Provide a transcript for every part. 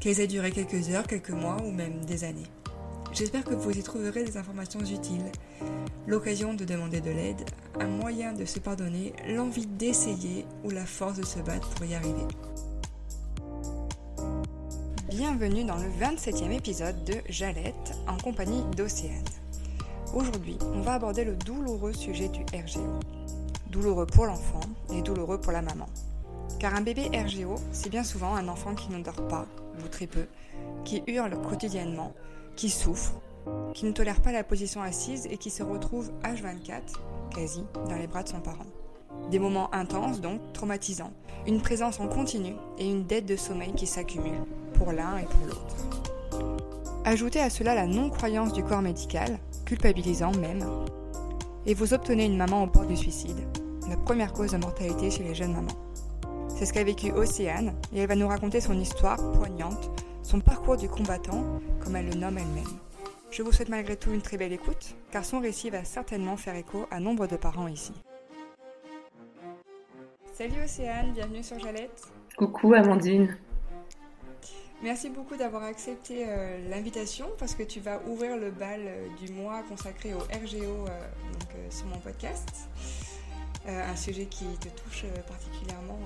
qu'elles aient duré quelques heures, quelques mois ou même des années. J'espère que vous y trouverez des informations utiles, l'occasion de demander de l'aide, un moyen de se pardonner, l'envie d'essayer ou la force de se battre pour y arriver. Bienvenue dans le 27e épisode de Jalette en compagnie d'Océane. Aujourd'hui, on va aborder le douloureux sujet du RGO. Douloureux pour l'enfant et douloureux pour la maman. Car un bébé RGO, c'est bien souvent un enfant qui ne dort pas, ou très peu, qui hurle quotidiennement, qui souffre, qui ne tolère pas la position assise et qui se retrouve H24, quasi, dans les bras de son parent. Des moments intenses donc, traumatisants, une présence en continu et une dette de sommeil qui s'accumule, pour l'un et pour l'autre. Ajoutez à cela la non-croyance du corps médical, culpabilisant même, et vous obtenez une maman au bord du suicide, la première cause de mortalité chez les jeunes mamans. C'est ce qu'a vécu Océane et elle va nous raconter son histoire poignante, son parcours du combattant, comme elle le nomme elle-même. Je vous souhaite malgré tout une très belle écoute, car son récit va certainement faire écho à nombre de parents ici. Salut Océane, bienvenue sur Jalette. Coucou Amandine. Merci beaucoup d'avoir accepté euh, l'invitation parce que tu vas ouvrir le bal euh, du mois consacré au RGO euh, sur mon podcast. un sujet qui te touche particulièrement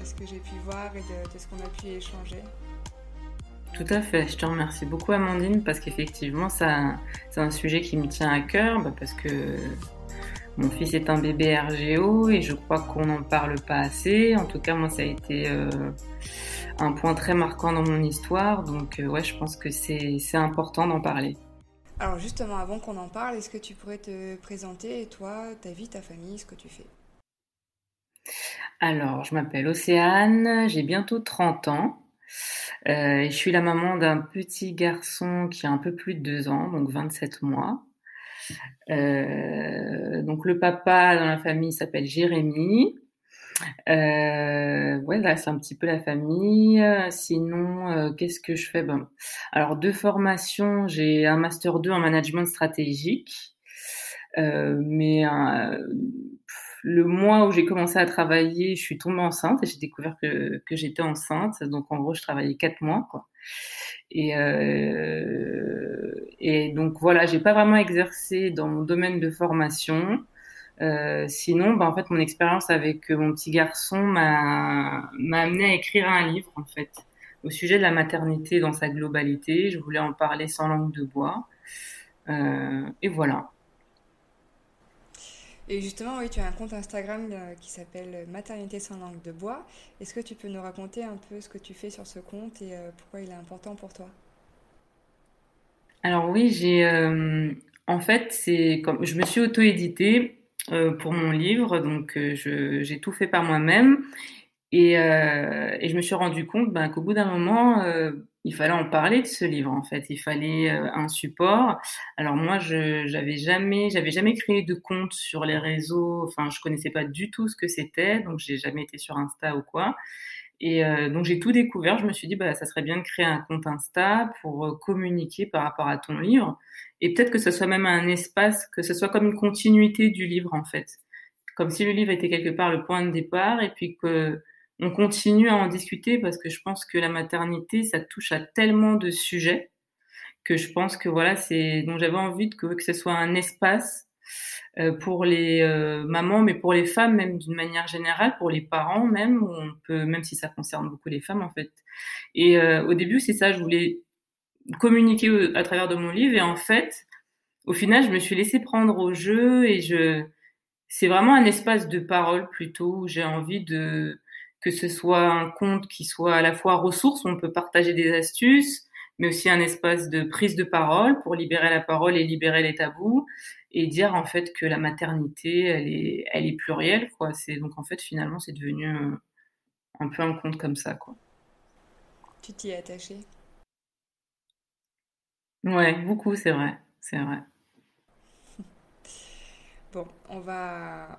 de ce que j'ai pu voir et de, ce qu'on a pu échanger. Tout à fait, je te remercie beaucoup Amandine parce qu'effectivement c'est un sujet qui me tient à cœur bah, parce que mon fils est un bébé RGO et je crois qu'on n'en parle pas assez. En tout cas moi ça a été euh, un point très marquant dans mon histoire donc euh, ouais je pense que c'est important d'en parler. Alors justement avant qu'on en parle, est-ce que tu pourrais te présenter toi, ta vie, ta famille, ce que tu fais? Alors, je m'appelle Océane, j'ai bientôt 30 ans. Euh, je suis la maman d'un petit garçon qui a un peu plus de 2 ans, donc 27 mois. Euh, donc le papa dans la famille s'appelle Jérémy. Euh, ouais, là c'est un petit peu la famille. Sinon, qu'est-ce que je fais? Ben, Alors deux formations, j'ai un master 2 en management stratégique, mais le mois où j'ai commencé à travailler, je suis tombée enceinte et j'ai découvert que, j'étais enceinte. Donc en gros, je travaillais quatre mois, quoi. Et, euh, et donc voilà, j'ai pas vraiment exercé dans mon domaine de formation. Euh, sinon, bah, en fait, mon expérience avec mon petit garçon m'a m'a amené à écrire un livre, en fait, au sujet de la maternité dans sa globalité. Je voulais en parler sans langue de bois. Euh, et voilà. Et justement, oui, tu as un compte Instagram euh, qui s'appelle Maternité sans langue de bois. Est-ce que tu peux nous raconter un peu ce que tu fais sur ce compte et euh, pourquoi il est important pour toi? Alors oui, j'ai euh, en fait, c'est comme je me suis auto-éditée pour mon livre, donc j'ai tout fait par moi-même et, et, je me suis rendu compte ben, qu'au bout d'un moment, il fallait en parler de ce livre en fait. Il fallait euh, un support. Alors moi, je j'avais jamais, j'avais jamais créé de compte sur les réseaux. Enfin, je connaissais pas du tout ce que c'était, donc j'ai jamais été sur Insta ou quoi. Et euh, donc j'ai tout découvert. Je me suis dit, bah ça serait bien de créer un compte Insta pour euh, communiquer par rapport à ton livre, et peut-être que ce soit même un espace, que ce soit comme une continuité du livre en fait, comme si le livre était quelque part le point de départ, et puis que on continue à en discuter parce que je pense que la maternité, ça touche à tellement de sujets que je pense que voilà, c'est donc j'avais envie que, que ce soit un espace euh, pour les euh, mamans, mais pour les femmes même d'une manière générale, pour les parents même, on peut même si ça concerne beaucoup les femmes en fait. Et euh, au début, c'est ça, je voulais communiquer à travers de mon livre. Et en fait, au final, je me suis laissée prendre au jeu et je, c'est vraiment un espace de parole plutôt où j'ai envie de que ce soit un conte qui soit à la fois ressource où on peut partager des astuces, mais aussi un espace de prise de parole pour libérer la parole et libérer les tabous et dire en fait que la maternité elle est elle est plurielle quoi. C'est donc en fait finalement c'est devenu un peu un conte comme ça quoi. Tu t'y es attaché? Ouais, beaucoup, c'est vrai, c'est vrai. Bon, on va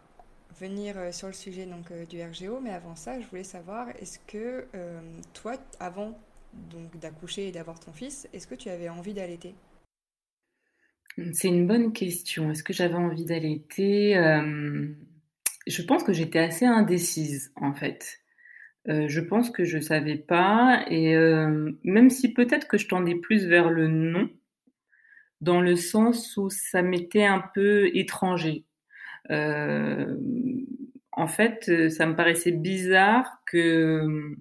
venir euh, sur le sujet donc euh, du RGO, mais avant ça, je voulais savoir, est-ce que euh, toi, avant donc d'accoucher et d'avoir ton fils, est-ce que tu avais envie d'allaiter? C'est une bonne question. Est-ce que j'avais envie d'allaiter? Je pense que j'étais assez indécise en fait. je pense que je savais pas et même si peut-être que je tendais plus vers le non, dans le sens où ça m'était un peu étranger. Euh, en fait, ça me paraissait bizarre que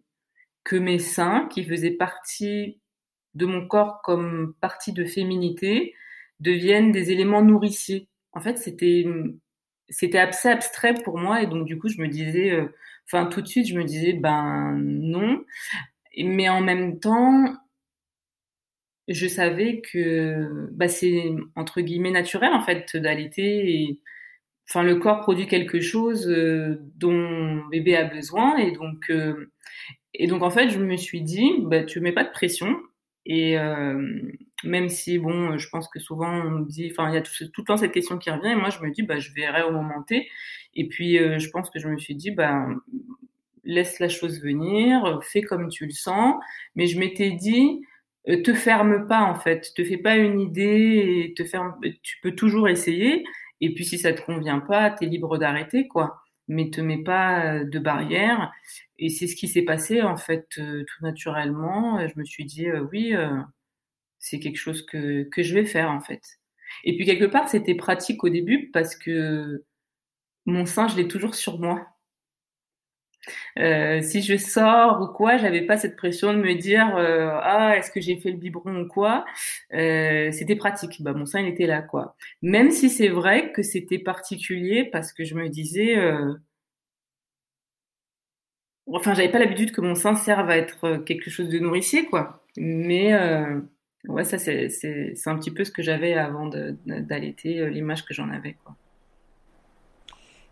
que mes seins, qui faisaient partie de mon corps comme partie de féminité, deviennent des éléments nourriciers. En fait, c'était assez abstrait pour moi et donc du coup, je me disais, euh, enfin tout de suite, je me disais ben non. Mais en même temps, je savais que bah, c'est entre guillemets naturel en fait d'allaiter enfin le corps produit quelque chose euh, dont bébé a besoin et donc euh, et donc en fait je me suis dit bah tu mets pas de pression et euh, même si bon je pense que souvent on dit enfin il y a tout, tout, le temps cette question qui revient et moi je me dis bah je verrai au moment T et puis je pense que je me suis dit bah laisse la chose venir fais comme tu le sens mais je m'étais dit euh, te ferme pas en fait, te fais pas une idée et te ferme. Tu peux toujours essayer. Et puis si ça te convient pas, tu es libre d'arrêter quoi. Mais te mets pas euh, de barrière. Et c'est ce qui s'est passé en fait euh, tout naturellement. Je me suis dit oui, c'est quelque chose que je vais faire en fait. Et puis quelque part c'était pratique au début parce que mon sein je l'ai toujours sur moi. Euh, si je sors ou quoi, j'avais pas cette pression de me dire euh, ah est-ce que j'ai fait le biberon ou quoi. Euh, c'était pratique. Bah mon sein il était là quoi. Même si c'est vrai que c'était particulier parce que je me disais enfin j'avais pas l'habitude que mon sein serve à être quelque chose de nourricier quoi. Mais ouais ça c'est un petit peu ce que j'avais avant d'allaiter l'image que j'en avais quoi.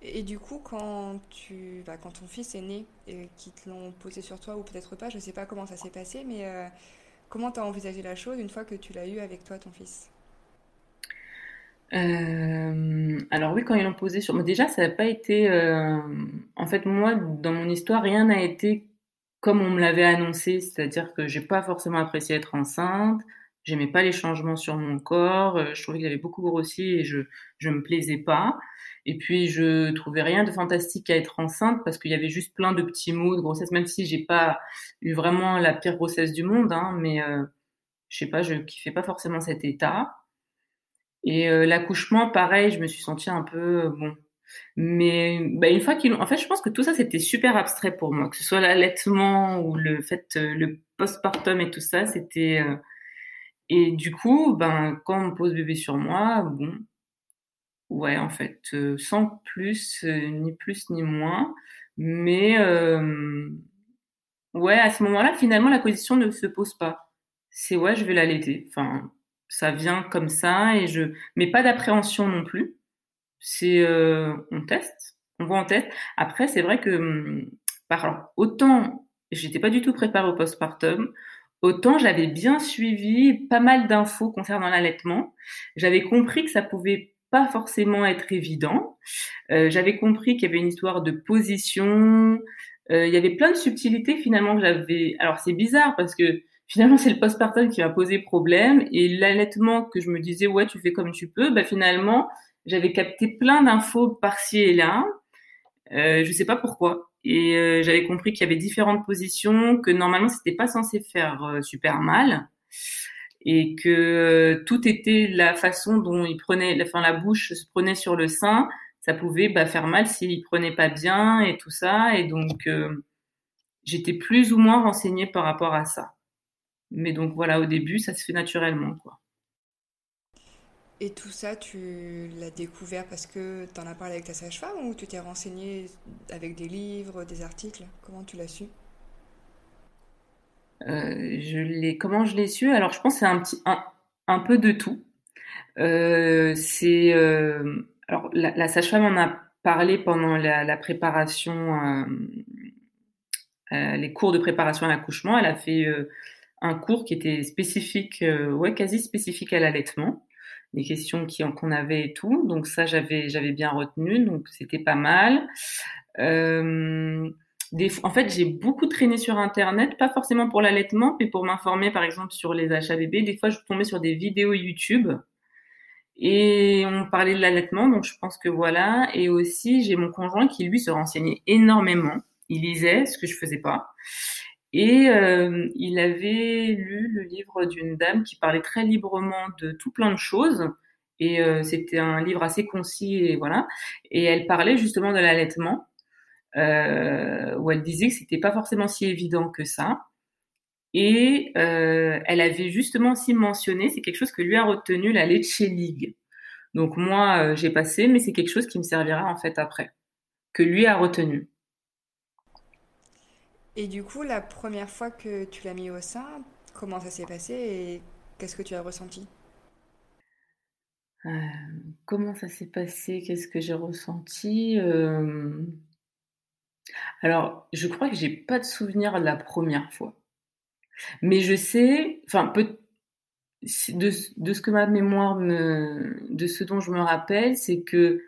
Et du coup, quand, tu, bah, quand ton fils est né et qu'ils te l'ont posé sur toi, ou peut-être pas, je ne sais pas comment ça s'est passé, mais euh, comment tu as envisagé la chose une fois que tu l'as eu avec toi, ton fils? Euh, alors oui, quand ils l'ont posé sur moi, déjà ça n'a pas été. Euh, en fait, moi, dans mon histoire, rien n'a été comme on me l'avait annoncé, c'est-à-dire que j'ai pas forcément apprécié être enceinte, j'aimais pas les changements sur mon corps, je trouvais que j'avais beaucoup grossi et je je me plaisais pas. Et puis je trouvais rien de fantastique à être enceinte parce qu'il y avait juste plein de petits mots de grossesse, même si j'ai pas eu vraiment la pire grossesse du monde, hein, mais euh, je sais pas, je kiffais pas forcément cet état. Et euh, l'accouchement, pareil, je me suis sentie un peu euh, bon. Mais bah, une fois qu'ils en fait, je pense que tout ça c'était super abstrait pour moi, que ce soit l'allaitement ou le fait le postpartum et tout ça, c'était et du coup, ben quand on pose bébé sur moi, bon, Ouais, en fait, euh, sans plus, euh, ni plus ni moins. Mais euh, ouais, à ce moment-là, finalement, la position ne se pose pas. C'est ouais, je vais l'allaiter. Enfin, ça vient comme ça et je, mais pas d'appréhension non plus. C'est on teste, on voit en test. Après, c'est vrai que hum, par autant j'étais pas du tout préparée au postpartum, autant j'avais bien suivi pas mal d'infos concernant l'allaitement. J'avais compris que ça pouvait pas forcément être évident. Euh, j'avais compris qu'il y avait une histoire de position. Euh, il y avait plein de subtilités finalement que j'avais. Alors c'est bizarre parce que finalement c'est le postpartum qui m'a posé problème et l'allaitement que je me disais ouais tu fais comme tu peux. Bah finalement j'avais capté plein d'infos par-ci et là. Euh, je sais pas pourquoi. Et euh, j'avais compris qu'il y avait différentes positions, que normalement c'était pas censé faire euh, super mal et que euh, tout était la façon dont il prenait, enfin la bouche se prenait sur le sein, ça pouvait bah, faire mal s'il prenait pas bien et tout ça, et donc j'étais plus ou moins renseignée par rapport à ça. Mais donc voilà, au début, ça se fait naturellement, quoi. Et tout ça, tu l'as découvert parce que tu en as parlé avec ta sage-femme ou tu t'es renseigné avec des livres, des articles? Comment tu l'as su? Euh, comment je l'ai su? Alors, je pense que c'est un petit, un, peu de tout. Euh, c'est, euh, la, sage-femme en a parlé pendant la préparation, les cours de préparation à l'accouchement. Elle a fait un cours qui était spécifique, ouais, quasi spécifique à l'allaitement les questions qu'on avait et tout. Donc ça, j'avais j'avais bien retenu, donc c'était pas mal. Euh, en fait, j'ai beaucoup traîné sur Internet, pas forcément pour l'allaitement, mais pour m'informer, par exemple, sur les achats bébés. Des fois, je tombais sur des vidéos YouTube et on parlait de l'allaitement, donc je pense que voilà. Et aussi, j'ai mon conjoint qui, lui, se renseignait énormément. Il lisait, ce que je faisais pas. Et euh, il avait lu le livre d'une dame qui parlait très librement de tout plein de choses. Et euh, c'était un livre assez concis et voilà. Et elle parlait justement de l'allaitement, euh, où elle disait que c'était pas forcément si évident que ça. Et euh, elle avait justement aussi mentionné, c'est quelque chose que lui a retenu, la Leche League. Donc moi, j'ai passé, mais c'est quelque chose qui me servira en fait après, que lui a retenu. Et du coup, la première fois que tu l'as mis au sein, comment ça s'est passé et qu'est-ce que tu as ressenti? Euh, Comment ça s'est passé? Qu'est-ce que j'ai ressenti? Euh, Alors, je crois que j'ai pas de souvenir de la première fois. Mais je sais, enfin, de, de, ce que ma mémoire de ce dont je me rappelle, c'est que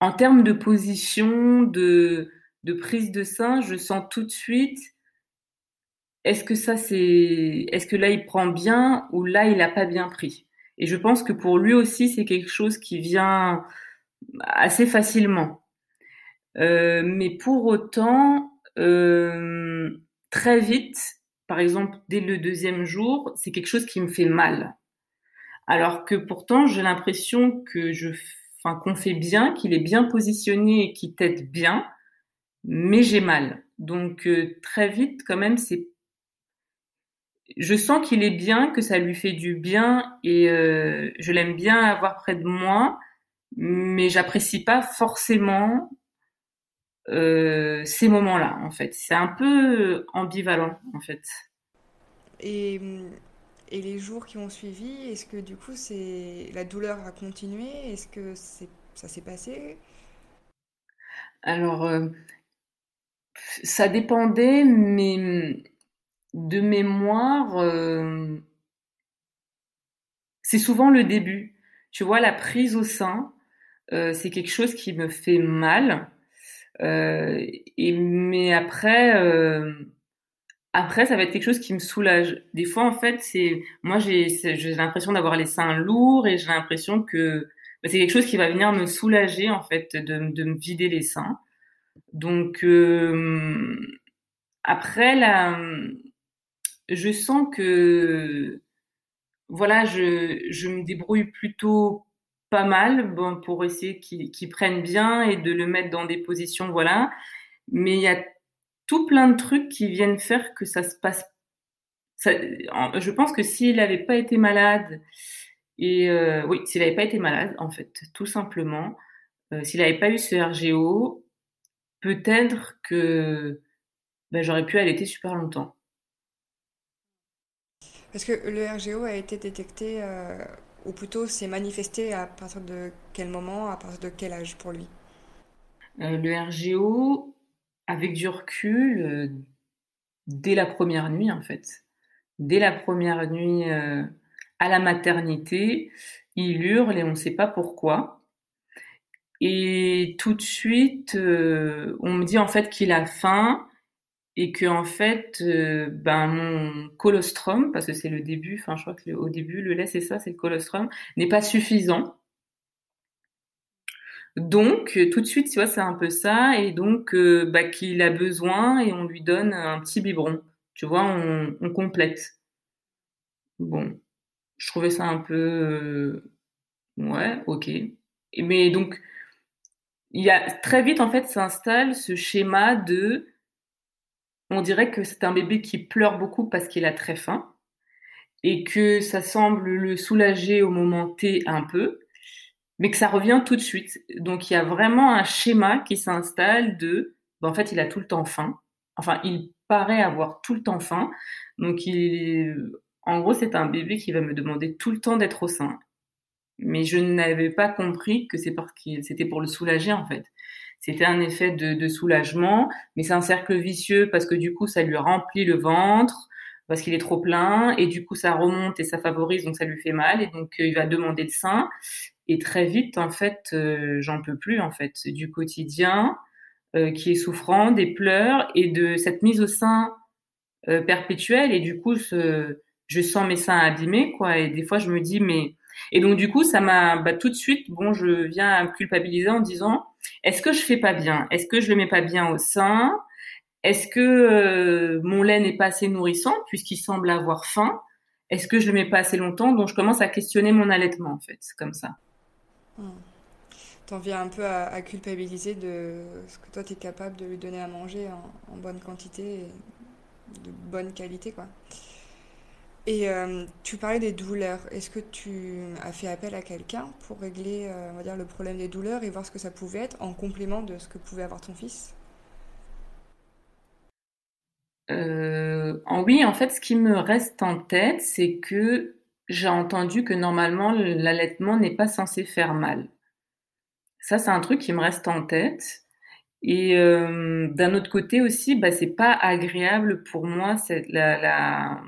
en termes de position, de, de prise de sein, je sens tout de suite est-ce que ça c'est est-ce que là il prend bien ou là il n'a pas bien pris? Et je pense que pour lui aussi c'est quelque chose qui vient assez facilement. Euh, mais pour autant, euh, très vite, par exemple dès le deuxième jour, c'est quelque chose qui me fait mal. Alors que pourtant j'ai l'impression que je, enfin qu'on fait bien, qu'il est bien positionné et qu'il t'aide bien mais j'ai mal. Donc euh, très vite, quand même, c'est. Je sens qu'il est bien, que ça lui fait du bien, et euh, je l'aime bien avoir près de moi, mais j'apprécie pas forcément euh, ces moments-là, en fait. C'est un peu ambivalent, en fait. Et, et les jours qui ont suivi, est-ce que du coup, c'est la douleur a continué? Est-ce que c'est ça s'est passé? Alors, ça dépendait, mais de mémoire, euh, c'est souvent le début. Tu vois, la prise au sein, euh, c'est quelque chose qui me fait mal. Euh, et, mais après, après, ça va être quelque chose qui me soulage. Des fois, en fait, c'est moi, j'ai l'impression d'avoir les seins lourds et j'ai l'impression que bah, c'est quelque chose qui va venir me soulager, en fait, de, de me vider les seins. Donc après là, je sens que voilà, je, me débrouille plutôt pas mal pour essayer qu'ils prennent bien et de le mettre dans des positions, voilà. Mais il y a tout plein de trucs qui viennent faire que ça se passe. Je pense que s'il n'avait pas été malade, et euh, oui, s'il n'avait pas été malade, en fait, tout simplement, euh, s'il n'avait pas eu ce RGO, peut-être que ben, j'aurais pu allaiter super longtemps. Parce que le RGO a été détecté, euh, ou plutôt s'est manifesté à partir de quel moment, à partir de quel âge pour lui? Euh, Le RGO, avec du recul, euh, dès la première nuit en fait. Dès la première nuit à la maternité, il hurle et on ne sait pas pourquoi. Et tout de suite, euh, on me dit en fait qu'il a faim et que en fait, euh, ben mon colostrum, parce que c'est le début, enfin je crois que au début le lait c'est ça, c'est le colostrum, n'est pas suffisant. Donc tout de suite, tu vois, c'est un peu ça, et donc euh, bah, qu'il a besoin et on lui donne un petit biberon. Tu vois, on, on complète. Bon, je trouvais ça un peu, ouais, ok. Mais donc il y a très vite en fait s'installe ce schéma de on dirait que c'est un bébé qui pleure beaucoup parce qu'il a très faim et que ça semble le soulager au moment T un peu, mais que ça revient tout de suite. Donc il y a vraiment un schéma qui s'installe de, ben, en fait, il a tout le temps faim. Enfin, il paraît avoir tout le temps faim. Donc en gros, c'est un bébé qui va me demander tout le temps d'être au sein. Mais je n'avais pas compris que c'est parce que c'était pour le soulager en fait. C'était un effet de, de soulagement, mais c'est un cercle vicieux parce que du coup, ça lui remplit le ventre parce qu'il est trop plein et du coup ça remonte et ça favorise donc ça lui fait mal et donc euh, il va demander de sein. Et très vite en fait euh, j'en peux plus en fait du quotidien euh, qui est souffrant des pleurs et de cette mise au sein perpétuelle. Et du coup je sens mes seins abîmés quoi. Et des fois je me dis mais et donc du coup ça m'a bah, tout de suite bon je viens à me culpabiliser en disant est-ce que je fais pas bien? Est-ce que je le mets pas bien au sein? Est-ce que euh, mon lait n'est pas assez nourrissant puisqu'il semble avoir faim? Est-ce que je le mets pas assez longtemps? Donc je commence à questionner mon allaitement en fait, comme ça. Hmm. T'en viens un peu à, culpabiliser de ce que toi tu es capable de lui donner à manger en, bonne quantité et de bonne qualité quoi. Et euh, tu parlais des douleurs. Est-ce que tu as fait appel à quelqu'un pour régler euh, dire, le problème des douleurs et voir ce que ça pouvait être en complément de ce que pouvait avoir ton fils? Euh, oui, en fait, ce qui me reste en tête, c'est que j'ai entendu que normalement l'allaitement n'est pas censé faire mal. Ça, c'est un truc qui me reste en tête. Et euh, d'un autre côté aussi, bah, c'est pas agréable pour moi cette la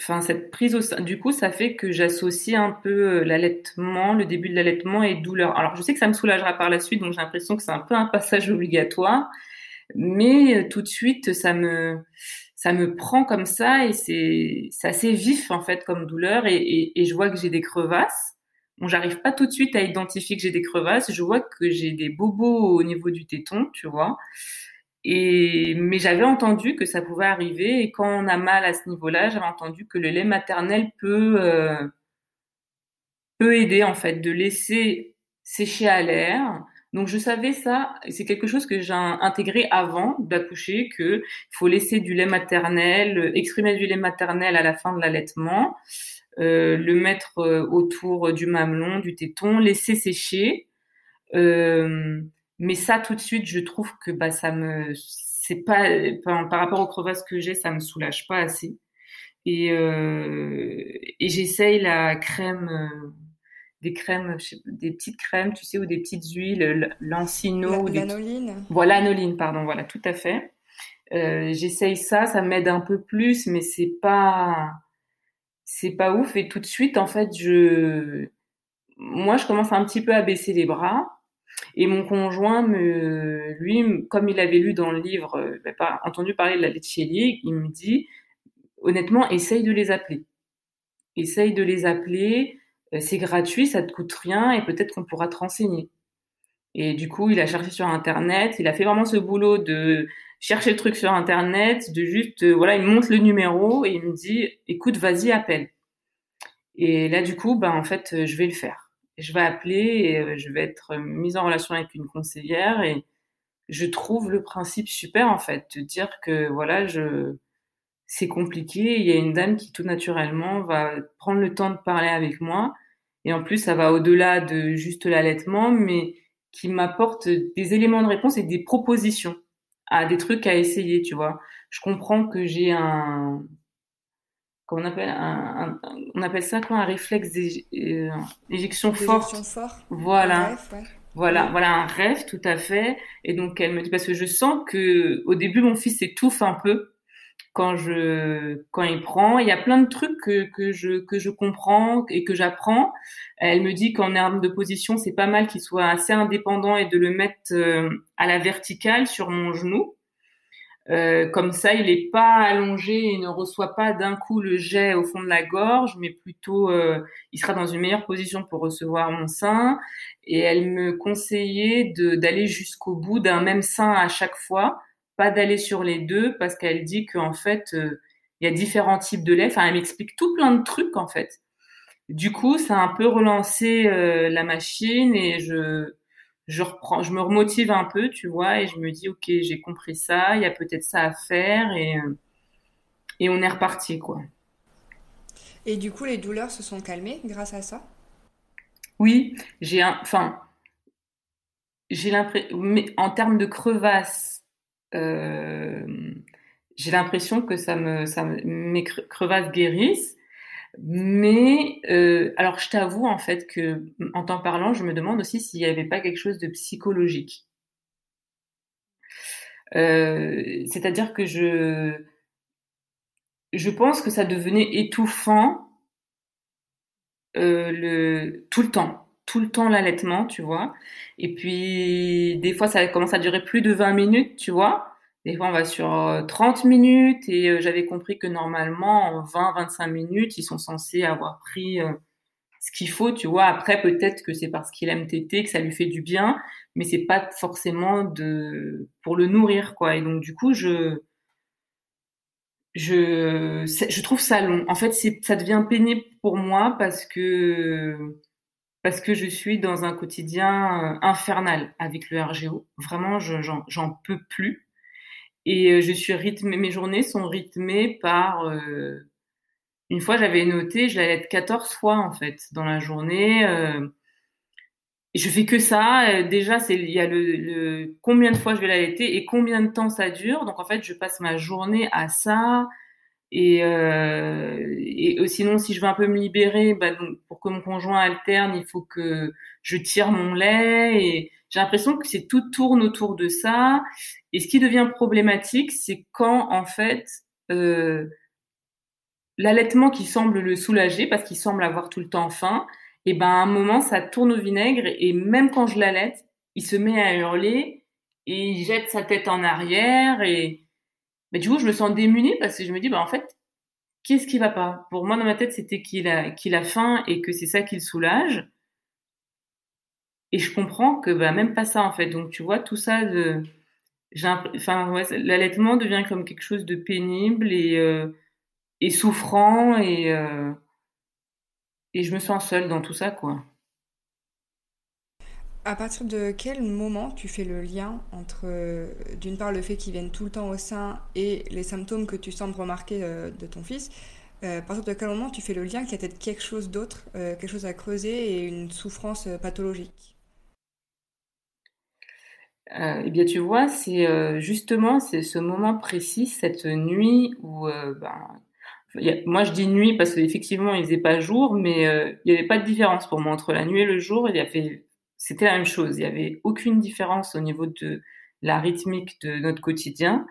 enfin cette prise. Du coup, ça fait que j'associe un peu euh, l'allaitement, le début de l'allaitement et douleur. Alors, je sais que ça me soulagera par la suite, donc j'ai l'impression que c'est un peu un passage obligatoire mais euh, tout de suite ça me ça me prend comme ça et c'est c'est assez vif en fait comme douleur et, et, et je vois que j'ai des crevasses. Bon, j'arrive pas tout de suite à identifier que j'ai des crevasses. Je vois que j'ai des bobos au niveau du téton, tu vois. Et mais j'avais entendu que ça pouvait arriver. Et quand on a mal à ce niveau-là, j'avais entendu que le lait maternel peut euh, peut aider en fait de laisser sécher à l'air. Donc je savais ça, c'est quelque chose que j'ai intégré avant d'accoucher, que faut laisser du lait maternel, exprimer du lait maternel à la fin de l'allaitement, euh, le mettre euh, autour du mamelon, du téton, laisser sécher. Euh, mais ça tout de suite, je trouve que bah ça me, c'est pas par, rapport aux crevasses que j'ai, ça me soulage pas assez. Et, et j'essaye la crème des crèmes, des petites crèmes, tu sais, ou des petites huiles, l'ancino. L'anoline. Voilà, l'anoline, pardon, voilà, tout à fait. Euh, j'essaye ça, ça m'aide un peu plus, mais c'est pas, c'est pas ouf. Et tout de suite, en fait, je, moi, je commence un petit peu à baisser les bras. Et mon conjoint me, lui, comme il avait lu dans le livre, euh, bah, pas entendu parler de la Lechielli, il me dit, honnêtement, essaye de les appeler. Essaye de les appeler. Euh, c'est gratuit, ça te coûte rien et peut-être qu'on pourra te renseigner. Et du coup, il a cherché sur Internet, il a fait vraiment ce boulot de chercher le truc sur Internet, de juste, euh, voilà, il monte le numéro et il me dit, écoute, vas-y, appelle. Et là, du coup, ben, en fait, je vais le faire. Je vais appeler et je vais être mise en relation avec une conseillère et je trouve le principe super, en fait, de dire que, voilà, je, c'est compliqué. Il y a une dame qui tout naturellement va prendre le temps de parler avec moi et en plus, ça va au-delà de juste l'allaitement, mais qui m'apporte des éléments de réponse et des propositions à des trucs à essayer, tu vois. Je comprends que j'ai un, on appelle, un, on appelle ça quoi, un réflexe d'éjection euh, forte. Fort. Voilà. Voilà, voilà un rêve tout à fait. Et donc elle me dit parce que je sens que au début mon fils s'étouffe un peu quand je quand il prend. Il y a plein de trucs que, que je que je comprends et que j'apprends. Elle me dit qu'en arme de position, c'est pas mal qu'il soit assez indépendant et de le mettre euh, à la verticale sur mon genou. Euh, comme ça, il est pas allongé et ne reçoit pas d'un coup le jet au fond de la gorge, mais plutôt euh, il sera dans une meilleure position pour recevoir mon sein. Et elle me conseillait d'aller jusqu'au bout d'un même sein à chaque fois pas d'aller sur les deux parce qu'elle dit qu'en fait, euh, il y a différents types de lait. Enfin, elle m'explique tout plein de trucs en fait. Du coup, ça a un peu relancé euh, la machine et je je reprends, je me remotive un peu, tu vois, et je me dis, ok, j'ai compris ça, il y a peut-être ça à faire, et, et on est reparti, quoi. Et du coup, les douleurs se sont calmées grâce à ça? Oui, j'ai un, enfin, j'ai l'impression, mais en termes de crevasse, euh, j'ai l'impression que ça me, ça mes crevasses guérissent. Mais euh, alors, je t'avoue en fait que, en t'en parlant, je me demande aussi s'il n'y avait pas quelque chose de psychologique. Euh, c'est-à-dire que je, je pense que ça devenait étouffant euh, le tout le temps, tout le temps l'allaitement, tu vois. Et puis des fois, ça commence à durer plus de 20 minutes, tu vois. Des fois, on va sur 30 euh, minutes et euh, j'avais compris que normalement, en 20-25 minutes, ils sont censés avoir pris euh, ce qu'il faut, tu vois. Après, peut-être que c'est parce qu'il aime téter, que ça lui fait du bien, mais c'est pas forcément de pour le nourrir, quoi. Et donc, du coup, je je je trouve ça long. En fait, ça devient pénible pour moi parce que parce que je suis dans un quotidien infernal avec le RGO. Vraiment, j'en peux plus. Et euh, je suis rythmée, mes journées sont rythmées par, euh, une fois j'avais noté, je l'allais être 14 fois en fait dans la journée. Euh, je fais que ça. Déjà, c'est il y a le, le, combien de fois je vais l'allaiter et combien de temps ça dure. Donc en fait, je passe ma journée à ça. Et, euh, et sinon, si je veux un peu me libérer, bah, donc, pour que mon conjoint alterne, il faut que je tire mon lait. Et j'ai l'impression que c'est tout tourne autour de ça. Et ce qui devient problématique, c'est quand en fait euh, l'allaitement qui semble le soulager parce qu'il semble avoir tout le temps faim, et ben à un moment ça tourne au vinaigre et même quand je l'allaite, il se met à hurler et il jette sa tête en arrière et mais du coup je me sens démunie parce que je me dis bah en fait qu'est-ce qui va pas? Pour moi dans ma tête c'était qu'il a qu'il a faim et que c'est ça qui le soulage. Et je comprends que bah même pas ça en fait. Donc tu vois tout ça de l'allaitement devient comme quelque chose de pénible et, euh, souffrant et, euh, et je me sens seule dans tout ça, quoi. À partir de quel moment tu fais le lien entre, euh, d'une part, le fait qu'il vienne tout le temps au sein et les symptômes que tu sembles remarquer de ton fils à partir de quel moment tu fais le lien qu'il y a peut-être quelque chose d'autre, quelque chose à creuser et une souffrance pathologique? Euh, eh bien, tu vois, c'est euh, justement c'est ce moment précis, cette nuit où, euh, ben, moi je dis nuit parce qu'effectivement il faisait pas jour, mais euh, il n'y avait pas de différence pour moi entre la nuit et le jour. Il y avait, c'était la même chose. Il n'y avait aucune différence au niveau de la rythmique de notre quotidien.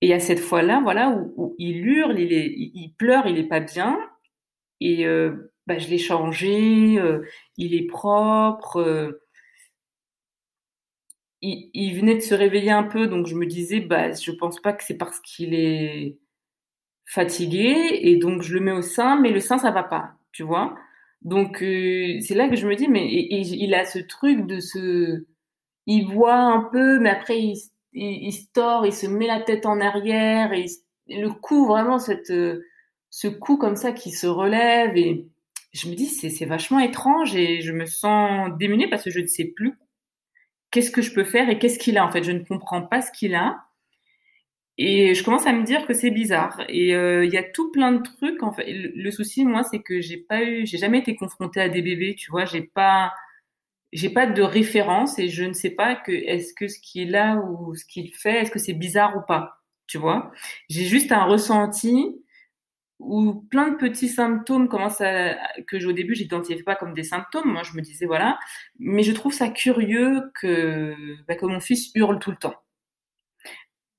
Et à cette fois-là, voilà, où, il hurle, il, il, pleure, il est pas bien. Et euh, bah, je l'ai changé, il est propre il, venait de se réveiller un peu, donc je me disais, bah, je pense pas que c'est parce qu'il est fatigué, et donc je le mets au sein, mais le sein, ça va pas, tu vois. Donc euh, c'est là que je me dis, mais il a ce truc de se, il voit un peu, mais après il, il, se tord, il se met la tête en arrière, et, le cou, vraiment cette, ce cou comme ça qui se relève, et je me dis, c'est vachement étrange, et je me sens démunie parce que je ne sais plus qu'est-ce que je peux faire et qu'est-ce qu'il a en fait. Je ne comprends pas ce qu'il a. Et je commence à me dire que c'est bizarre. Et euh, il y a tout plein de trucs. En fait, le, souci, moi, c'est que j'ai pas eu, j'ai jamais été confrontée à des bébés. Tu vois, j'ai pas, j'ai pas de référence et je ne sais pas que est-ce que ce qu'il a ou ce qu'il fait, est-ce que c'est bizarre ou pas. Tu vois, j'ai juste un ressenti où plein de petits symptômes commencent à, que au début j'identifiais pas comme des symptômes. Moi, je me disais voilà, mais je trouve ça curieux que, bah, que mon fils hurle tout le temps.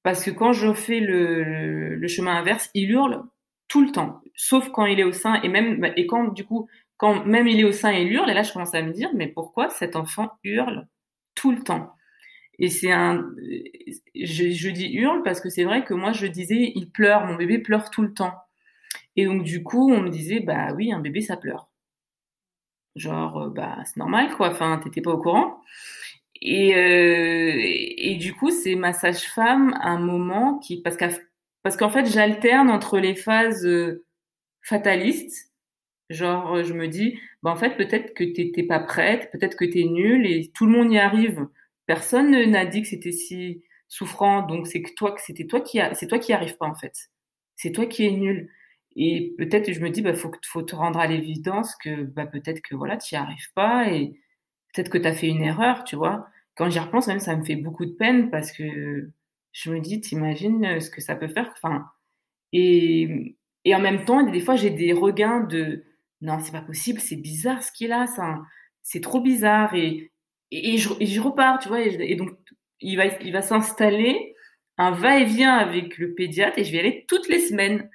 Parce que quand je fais le, chemin inverse, il hurle tout le temps, sauf quand il est au sein et même et quand du coup quand même il est au sein et il hurle et là je commence à me dire mais pourquoi cet enfant hurle tout le temps? Et c'est un je, je dis hurle parce que c'est vrai que moi je disais il pleure mon bébé pleure tout le temps et donc, du coup, on me disait, bah oui, un bébé, ça pleure. Genre, euh, bah, c'est normal, quoi. Enfin, t'étais pas au courant. Et, euh, et, du coup, c'est ma sage-femme, un moment qui, parce qu'en parce qu'en fait, j'alterne entre les phases euh, fatalistes, Genre, je me dis, bah en fait, peut-être que t'es pas prête, peut-être que t'es nulle et tout le monde y arrive. Personne n'a dit que c'était si souffrant, donc c'est que toi, c'était toi qui, c'est toi qui arrive pas en fait. C'est toi qui es nul. Et peut-être, je me dis, bah faut, faut te rendre à l'évidence que, bah peut-être que voilà, tu y arrives pas et peut-être que tu as fait une erreur, tu vois. Quand j'y repense, même ça me fait beaucoup de peine parce que je me dis, t'imagines ce que ça peut faire. Enfin, et, et en même temps, des fois, j'ai des regains de non, c'est pas possible, c'est bizarre ce qu'il a, c'est trop bizarre. Et, et, je, repars, tu vois. Et, donc, il va, il va s'installer un va-et-vient avec le pédiatre et je vais aller toutes les semaines.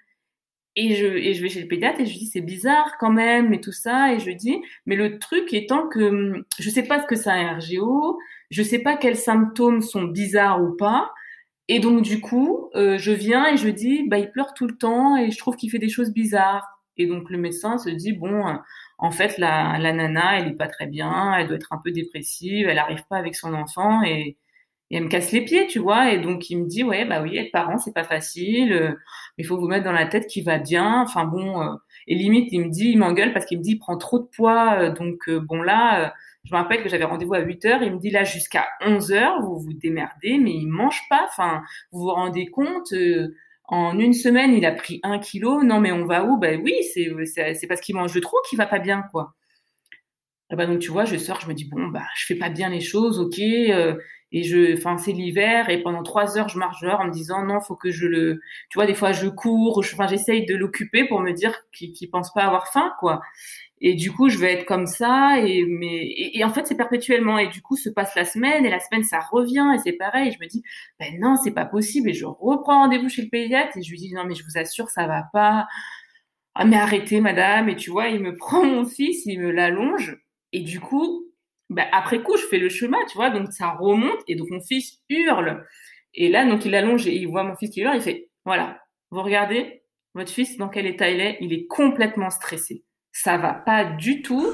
Et je, et je vais chez le pédiatre et je dis c'est bizarre quand même et tout ça et je dis mais le truc étant que je sais pas ce que c'est un RGO, je sais pas quels symptômes sont bizarres ou pas et donc du coup euh, je viens et je dis bah il pleure tout le temps et je trouve qu'il fait des choses bizarres et donc le médecin se dit bon, euh, en fait la, la nana elle est pas très bien, elle doit être un peu dépressive, elle arrive pas avec son enfant et, elle me casse les pieds, tu vois. Et donc il me dit ouais bah oui être parent c'est pas facile, euh, il faut vous mettre dans la tête qu'il va bien. Enfin bon euh, et limite il me dit il m'engueule parce qu'il me dit il prend trop de poids donc bon là je me rappelle que j'avais rendez-vous à 8 heures, il me dit là jusqu'à 11 heures, vous vous démerdez, mais il mange pas. Enfin, vous vous rendez compte, en une semaine, il a pris un kilo. Non, mais on va où? Ben oui, c'est parce qu'il mange trop qu'il va pas bien, quoi. Et ben donc tu vois, je sors, je me dis bon bah je fais pas bien les choses, ok. Euh, et je, enfin c'est l'hiver et pendant trois heures je marche dehors en me disant non, faut que je le, tu vois, des fois je cours, enfin j'essaye de l'occuper pour me dire qu'il qu pense pas avoir faim, quoi. Et du coup, je vais être comme ça, et mais et, en fait, c'est perpétuellement. Et du coup, se passe la semaine, et la semaine, ça revient, et c'est pareil. Et je me dis, ben non, c'est pas possible. Et je reprends rendez-vous chez le pédiatre, et je lui dis, non, mais je vous assure, ça va pas. Ah, mais arrêtez, madame. Et tu vois, il me prend mon fils, il me l'allonge, et du coup, ben, après coup, je fais le chemin, tu vois, donc ça remonte, et donc mon fils hurle. Et là, donc il allonge, et il voit mon fils qui hurle, il fait, voilà, vous regardez, votre fils, dans quel état il est? Il est complètement stressé ça va pas du tout.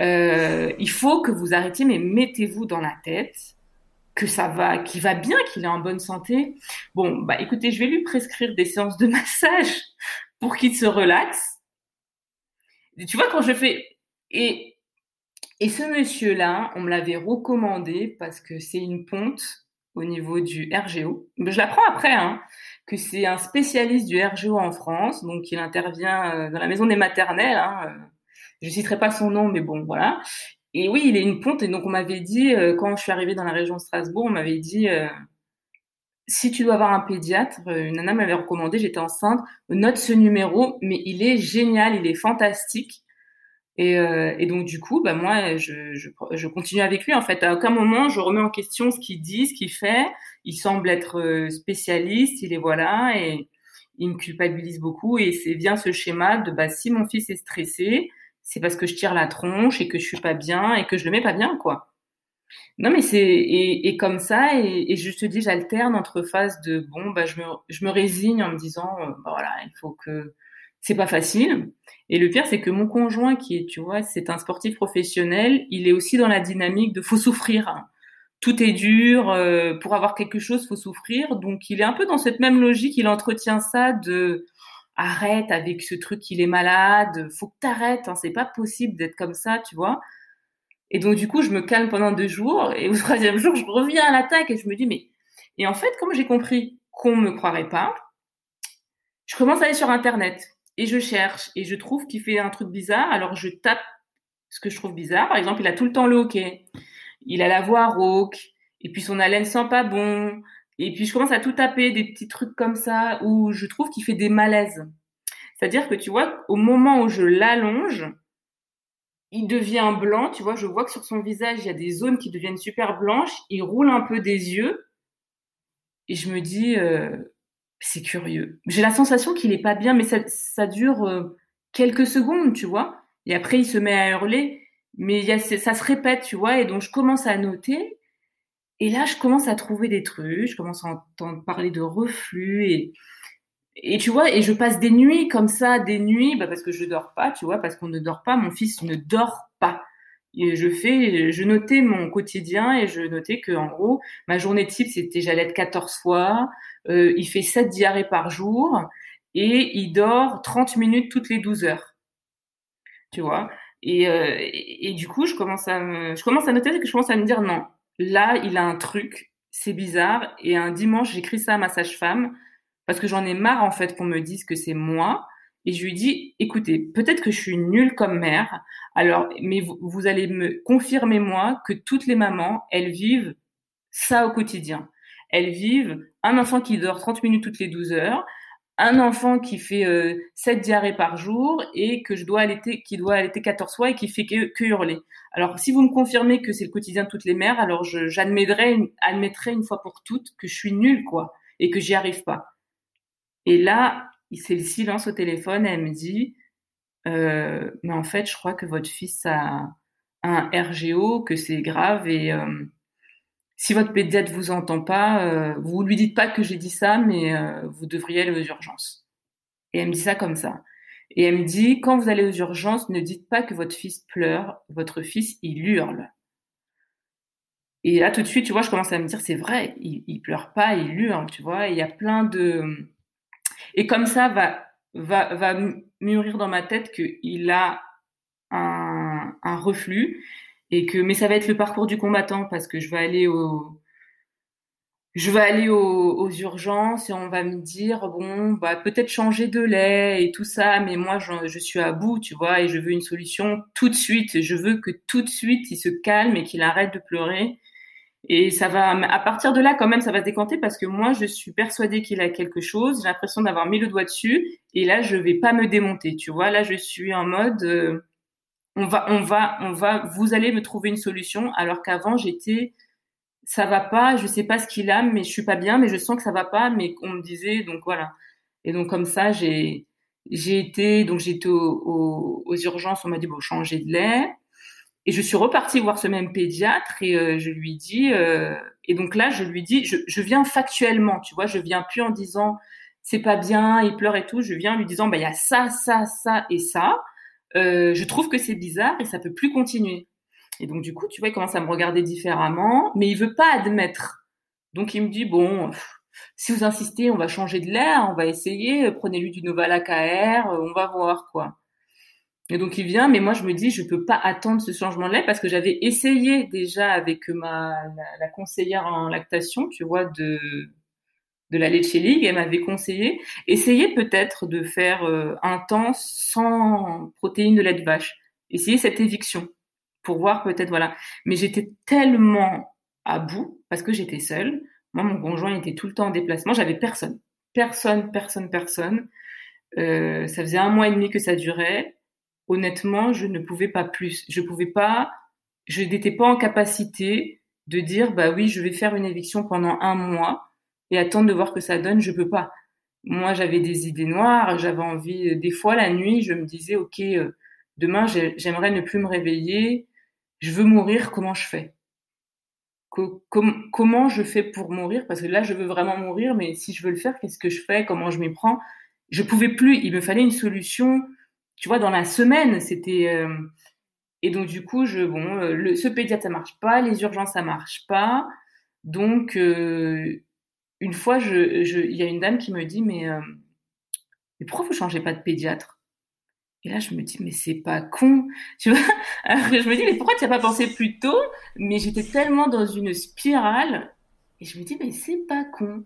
Euh, il faut que vous arrêtiez, mais mettez-vous dans la tête que ça va, qu'il va bien, qu'il est en bonne santé. Bon, bah écoutez, je vais lui prescrire des séances de massage pour qu'il se relaxe. tu vois, quand je fais et et ce monsieur-là, on me l'avait recommandé parce que c'est une ponte au niveau du RGO. Je l'apprends après, hein que c'est un spécialiste du RGO en France, donc il intervient euh, dans la maison des maternelles. Hein, euh, je citerai pas son nom, mais bon, voilà. Et oui, il est une ponte. Et donc on m'avait dit, euh, quand je suis arrivée dans la région de Strasbourg, on m'avait dit, si tu dois avoir un pédiatre, une nana m'avait recommandé, j'étais enceinte, note ce numéro, mais il est génial, il est fantastique. Et, et, donc du coup, bah moi, je, continue avec lui. En fait, à aucun moment je remets en question ce qu'il dit, ce qu'il fait il semble être euh, spécialiste, il est voilà, et il me culpabilise beaucoup. Et c'est bien ce schéma de bah, si mon fils est stressé, c'est parce que je tire la tronche et que je suis pas bien et que je le mets pas bien, quoi. Non, mais c'est et, comme ça, et, je te dis, j'alterne entre phases de bon, bah, je me, je me résigne en me disant, euh, bah, voilà, il faut que c'est pas facile. Et le pire, c'est que mon conjoint, qui est, tu vois, c'est un sportif professionnel, il est aussi dans la dynamique de faut souffrir tout est dur, euh, pour avoir quelque chose, faut souffrir. Donc il est un peu dans cette même logique, il entretient ça de arrête avec ce truc, il est malade, faut que t'arrêtes, hein, c'est pas possible d'être comme ça, tu vois. Et donc du coup, je me calme pendant deux jours, et au troisième jour, je reviens à l'attaque et je me dis mais et en fait, comme j'ai compris qu'on me croirait pas, je commence à aller sur internet et je cherche et je trouve qu'il fait un truc bizarre, alors je tape ce que je trouve bizarre. Par exemple, il a tout le temps le hockey il a la voix rauque, et puis son haleine sent pas bon, et puis je commence à tout taper, des petits trucs comme ça, où je trouve qu'il fait des malaises. C'est-à-dire que tu vois, au moment où je l'allonge, il devient blanc, tu vois, je vois que sur son visage, il y a des zones qui deviennent super blanches, il roule un peu des yeux, et je me dis, euh, c'est curieux. J'ai la sensation qu'il est pas bien, mais ça, ça dure euh, quelques secondes, tu vois, et après il se met à hurler, mais y a, ça se répète, tu vois, et donc je commence à noter, et là je commence à trouver des trucs, je commence à entendre parler de reflux, et, tu vois, et je passe des nuits comme ça, des nuits, bah parce que je dors pas, tu vois, parce qu'on ne dort pas, mon fils ne dort pas. Je fais, je notais mon quotidien et je notais que en gros, ma journée type c'était j'allais 14 fois, euh, il fait 7 diarrhées par jour et il dort 30 minutes toutes les 12 heures. tu vois? Et, euh, et, du coup, je commence à me, je commence à noter que je commence à me dire non, là, il a un truc, c'est bizarre. Et un dimanche, j'écris ça à ma sage-femme parce que j'en ai marre en fait qu'on me dise que c'est moi. Et je lui dis, écoutez, peut-être que je suis nulle comme mère, alors, mais vous, allez me confirmer moi que toutes les mamans, elles vivent ça au quotidien. Elles vivent un enfant qui dort 30 minutes toutes les 12 heures, un enfant qui fait euh, 7 diarrhées par jour et que je dois allaiter, qui doit allaiter 14 fois et qui fait que, hurler. Alors, si vous me confirmez que c'est le quotidien de toutes les mères, alors j'admettrai une, une fois pour toutes que je suis nulle, quoi, et que j'y arrive pas. Et là, c'est le silence au téléphone. elle me dit, euh, mais en fait, je crois que votre fils a un RGO, que c'est grave et euh, si votre pédiatre vous entend pas, euh, vous lui dites pas que j'ai dit ça, mais euh, vous devriez aller aux urgences. Et elle me dit ça comme ça. Et elle me dit, quand vous allez aux urgences, ne dites pas que votre fils pleure, votre fils, il hurle. Et là, tout de suite, tu vois, je commence à me dire, c'est vrai, il, il pleure pas, il hurle, tu vois. il y a plein de... Et comme ça, va, va, va mûrir dans ma tête qu'il a un, reflux et que mais ça va être le parcours du combattant parce que je vais aller au je vais aller aux, urgences et on va me dire bon bah peut-être changer de lait et tout ça mais moi je, je, suis à bout tu vois et je veux une solution tout de suite. Je veux que tout de suite il se calme et qu'il arrête de pleurer et ça va à partir de là quand même ça va se décanter parce que moi je suis persuadée qu'il a quelque chose j'ai l'impression d'avoir mis le doigt dessus et là je vais pas me démonter tu vois là je suis en mode euh, on va, on va, on va, vous allez me trouver une solution. Alors qu'avant, j'étais, ça va pas, je sais pas ce qu'il a, mais je suis pas bien, mais je sens que ça va pas, mais on me disait, donc voilà. Et donc comme ça, j'ai, j'ai été, donc j'étais aux, aux urgences, on m'a dit bon, changer de lait. Et je suis repartie voir ce même pédiatre et euh, je lui dis, euh, et donc là, je lui dis, je, je, viens factuellement, tu vois, je viens plus en disant c'est pas bien, il pleure et tout, je viens en lui disant, bah il y a ça, ça, ça et ça. Euh, je trouve que c'est bizarre et ça peut plus continuer. Et donc du coup, tu vois, il commence à me regarder différemment, mais il veut pas admettre. Donc il me dit bon, si vous insistez, on va changer de l'air, on va essayer, prenez-lui du Novalac AR, on va voir quoi. Et donc il vient, mais moi je me dis je peux pas attendre ce changement de lait parce que j'avais essayé déjà avec ma la, la conseillère en lactation, tu vois, de de la Leche League, elle m'avait conseillé, essayez peut-être de faire euh, un temps sans protéines de lait de vache. Essayez cette éviction pour voir peut-être, voilà. Mais j'étais tellement à bout parce que j'étais seule. Moi, mon conjoint était tout le temps en déplacement. J'avais personne. Personne, personne, personne. Euh, ça faisait un mois et demi que ça durait. Honnêtement, je ne pouvais pas plus. Je pouvais pas, je n'étais pas en capacité de dire, bah oui, je vais faire une éviction pendant un mois et attendre de voir que ça donne, je peux pas. Moi, j'avais des idées noires, j'avais envie, des fois la nuit, je me disais, ok, euh, demain, j'aimerais ne plus me réveiller, je veux mourir, comment je fais? Comment je fais pour mourir? Parce que là, je veux vraiment mourir, mais si je veux le faire, qu'est-ce que je fais? Comment je m'y prends? Je pouvais plus, il me fallait une solution, tu vois, dans la semaine, c'était... Euh, et donc, du coup, je, bon, euh, le, ce pédiatre, ça marche pas, les urgences, ça marche pas. Donc, une fois, je, je, il y a une dame qui me dit, mais, euh, mais pourquoi vous changez pas de pédiatre? Et là, je me dis, mais c'est pas con, tu vois je me dis, mais pourquoi tu n'as pas pensé plus tôt? Mais j'étais tellement dans une spirale, et je me dis, mais c'est pas con.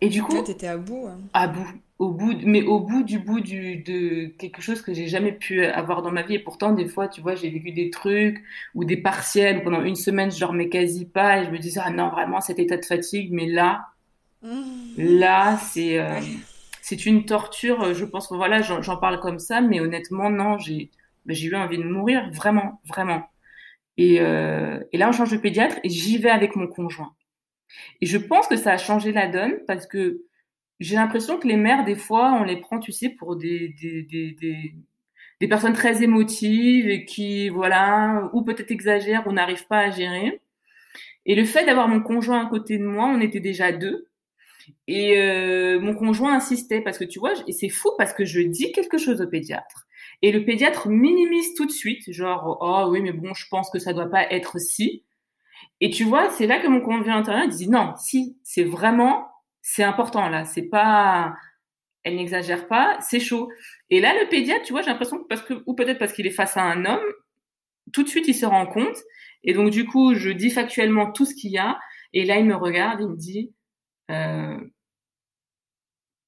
Et du coup, étais à bout. Hein. À bout, au bout, mais au bout du bout du, de quelque chose que j'ai jamais pu avoir dans ma vie. Et pourtant, des fois, tu vois, j'ai vécu des trucs ou des partiels où pendant une semaine, je dormais quasi pas et je me disais, ah non, vraiment, cet état de fatigue. Mais là, mmh. là, c'est, euh, c'est une torture. Je pense que voilà, j'en parle comme ça, mais honnêtement, non, j'ai, ben, j'ai eu envie de mourir, vraiment, vraiment. Et, euh, et là, on change de pédiatre et j'y vais avec mon conjoint. Et je pense que ça a changé la donne parce que j'ai l'impression que les mères, des fois, on les prend, tu sais, pour des, des, des, des, personnes très émotives et qui, voilà, ou peut-être exagèrent ou n'arrivent pas à gérer. Et le fait d'avoir mon conjoint à côté de moi, on était déjà deux. Et euh, mon conjoint insistait parce que tu vois, et c'est fou parce que je dis quelque chose au pédiatre. Et le pédiatre minimise tout de suite, genre, oh oui, mais bon, je pense que ça doit pas être si. Et tu vois, c'est là que mon conjoint intérieur dit non, si, c'est vraiment, c'est important là. C'est pas, elle n'exagère pas, c'est chaud. Et là, le pédiatre, tu vois, j'ai l'impression que parce que, ou peut-être parce qu'il est face à un homme, tout de suite, il se rend compte. Et donc, du coup, je dis factuellement tout ce qu'il y a. Et là, il me regarde, il me dit, euh,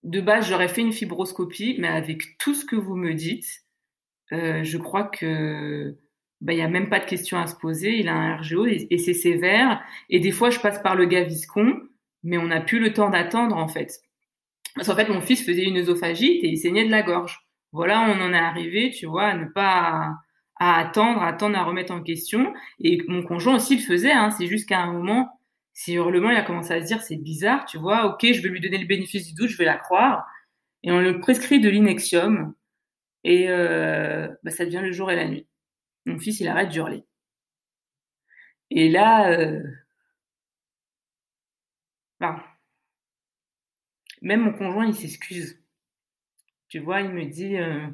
de base, j'aurais fait une fibroscopie, mais avec tout ce que vous me dites, euh, je crois que bah, il y a même pas de question à se poser. Il a un RGO et, c'est sévère. Et des fois, je passe par le Gaviscon, mais on n'a plus le temps d'attendre en fait. Parce qu'en fait, mon fils faisait une œsophagite et il saignait de la gorge. Voilà, on en est arrivé, tu vois, à ne pas à attendre, à attendre à remettre en question. Et mon conjoint aussi le faisait. Hein. C'est juste qu'à un moment, si hurlement il a commencé à se dire c'est bizarre, tu vois, ok, je vais lui donner le bénéfice du doute, je vais la croire. Et on le prescrit de l'inexium. Et euh, bah, ça devient le jour et la nuit. Mon fils, il arrête d'hurler. Et là, euh, même mon conjoint, il s'excuse. Tu vois, il me dit, euh,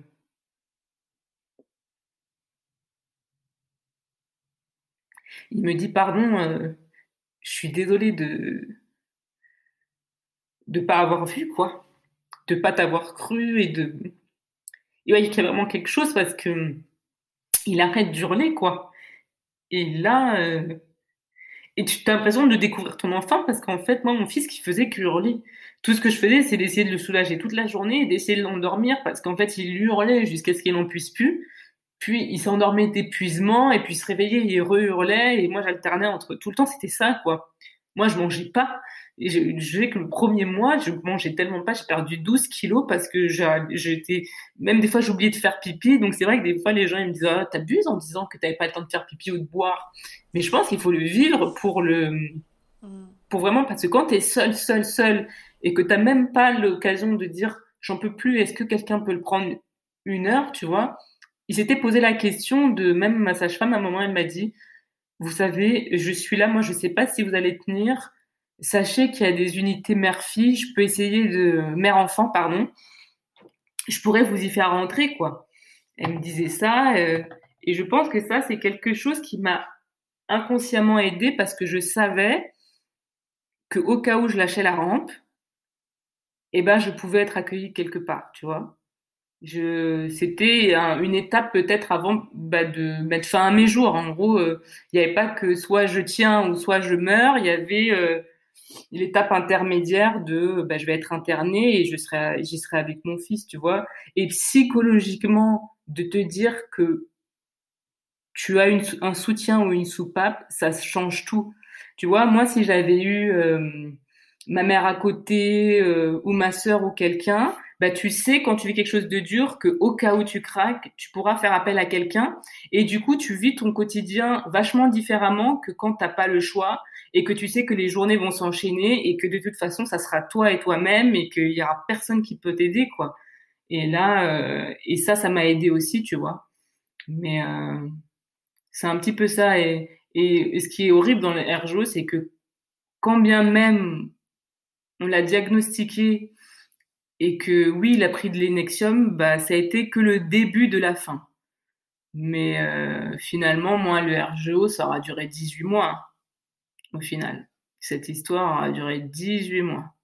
il me dit pardon, euh, je suis désolée de de pas avoir vu quoi, de pas t'avoir cru et de il y a vraiment quelque chose parce que il arrête d'hurler quoi. Et là euh, et tu as l'impression de découvrir ton enfant parce qu'en fait moi mon fils qui faisait que hurler. Tout ce que je faisais c'est d'essayer de le soulager toute la journée et d'essayer de l'endormir parce qu'en fait il hurlait jusqu'à ce qu'il n'en puisse plus. Puis il s'endormait d'épuisement et puis se réveillait, il re-hurlait et moi j'alternais entre tout le temps, c'était ça quoi. Moi je mangeais pas. Et je, je sais que le premier mois, je mangeais tellement pas, j'ai perdu 12 kilos parce que j'étais, même des fois j'oubliais de faire pipi. Donc c'est vrai que des fois les gens ils me disent ah t'abuses en disant que t'avais pas le temps de faire pipi ou de boire. Mais je pense qu'il faut le vivre pour le, mm. pour vraiment parce que quand t'es seul, seul, seul et que t'as même pas l'occasion de dire j'en peux plus, est-ce que quelqu'un peut le prendre une heure, tu vois? il s'était posé la question de même ma sage-femme à un moment elle m'a dit vous savez je suis là moi je sais pas si vous allez tenir sachez qu'il y a des unités mère-fille je peux essayer de mère-enfant pardon je pourrais vous y faire rentrer quoi elle me disait ça euh, et je pense que ça c'est quelque chose qui m'a inconsciemment aidé parce que je savais que au cas où je lâchais la rampe eh ben je pouvais être accueillie quelque part tu vois je, c'était une étape peut-être avant bah, de mettre fin à mes jours. En gros, euh, il n'y avait pas que soit je tiens ou soit je meurs. Il y avait euh, l'étape intermédiaire de bah, je vais être internée et je serai, j'y serai avec mon fils, tu vois. Et psychologiquement, de te dire que tu as un soutien ou une soupape, ça change tout. Tu vois, moi, si j'avais eu euh, ma mère à côté ou ma sœur ou quelqu'un, bah, tu sais quand tu vis quelque chose de dur que au cas où tu craques, tu pourras faire appel à quelqu'un et du coup tu vis ton quotidien vachement différemment que quand t'as pas le choix et que tu sais que les journées vont s'enchaîner et que de toute façon ça sera toi et toi-même et qu'il y aura personne qui peut t'aider quoi. Et là euh, et ça ça m'a aidé aussi tu vois. Mais euh, c'est un petit peu ça et, et, ce qui est horrible dans le RGO c'est que quand bien même on l'a diagnostiqué et que oui, il a pris de l'énexium, bah, ça a été que le début de la fin. Mais euh, finalement, moi, le RGO, ça aura duré 18 mois, au final. Cette histoire aura duré 18 mois.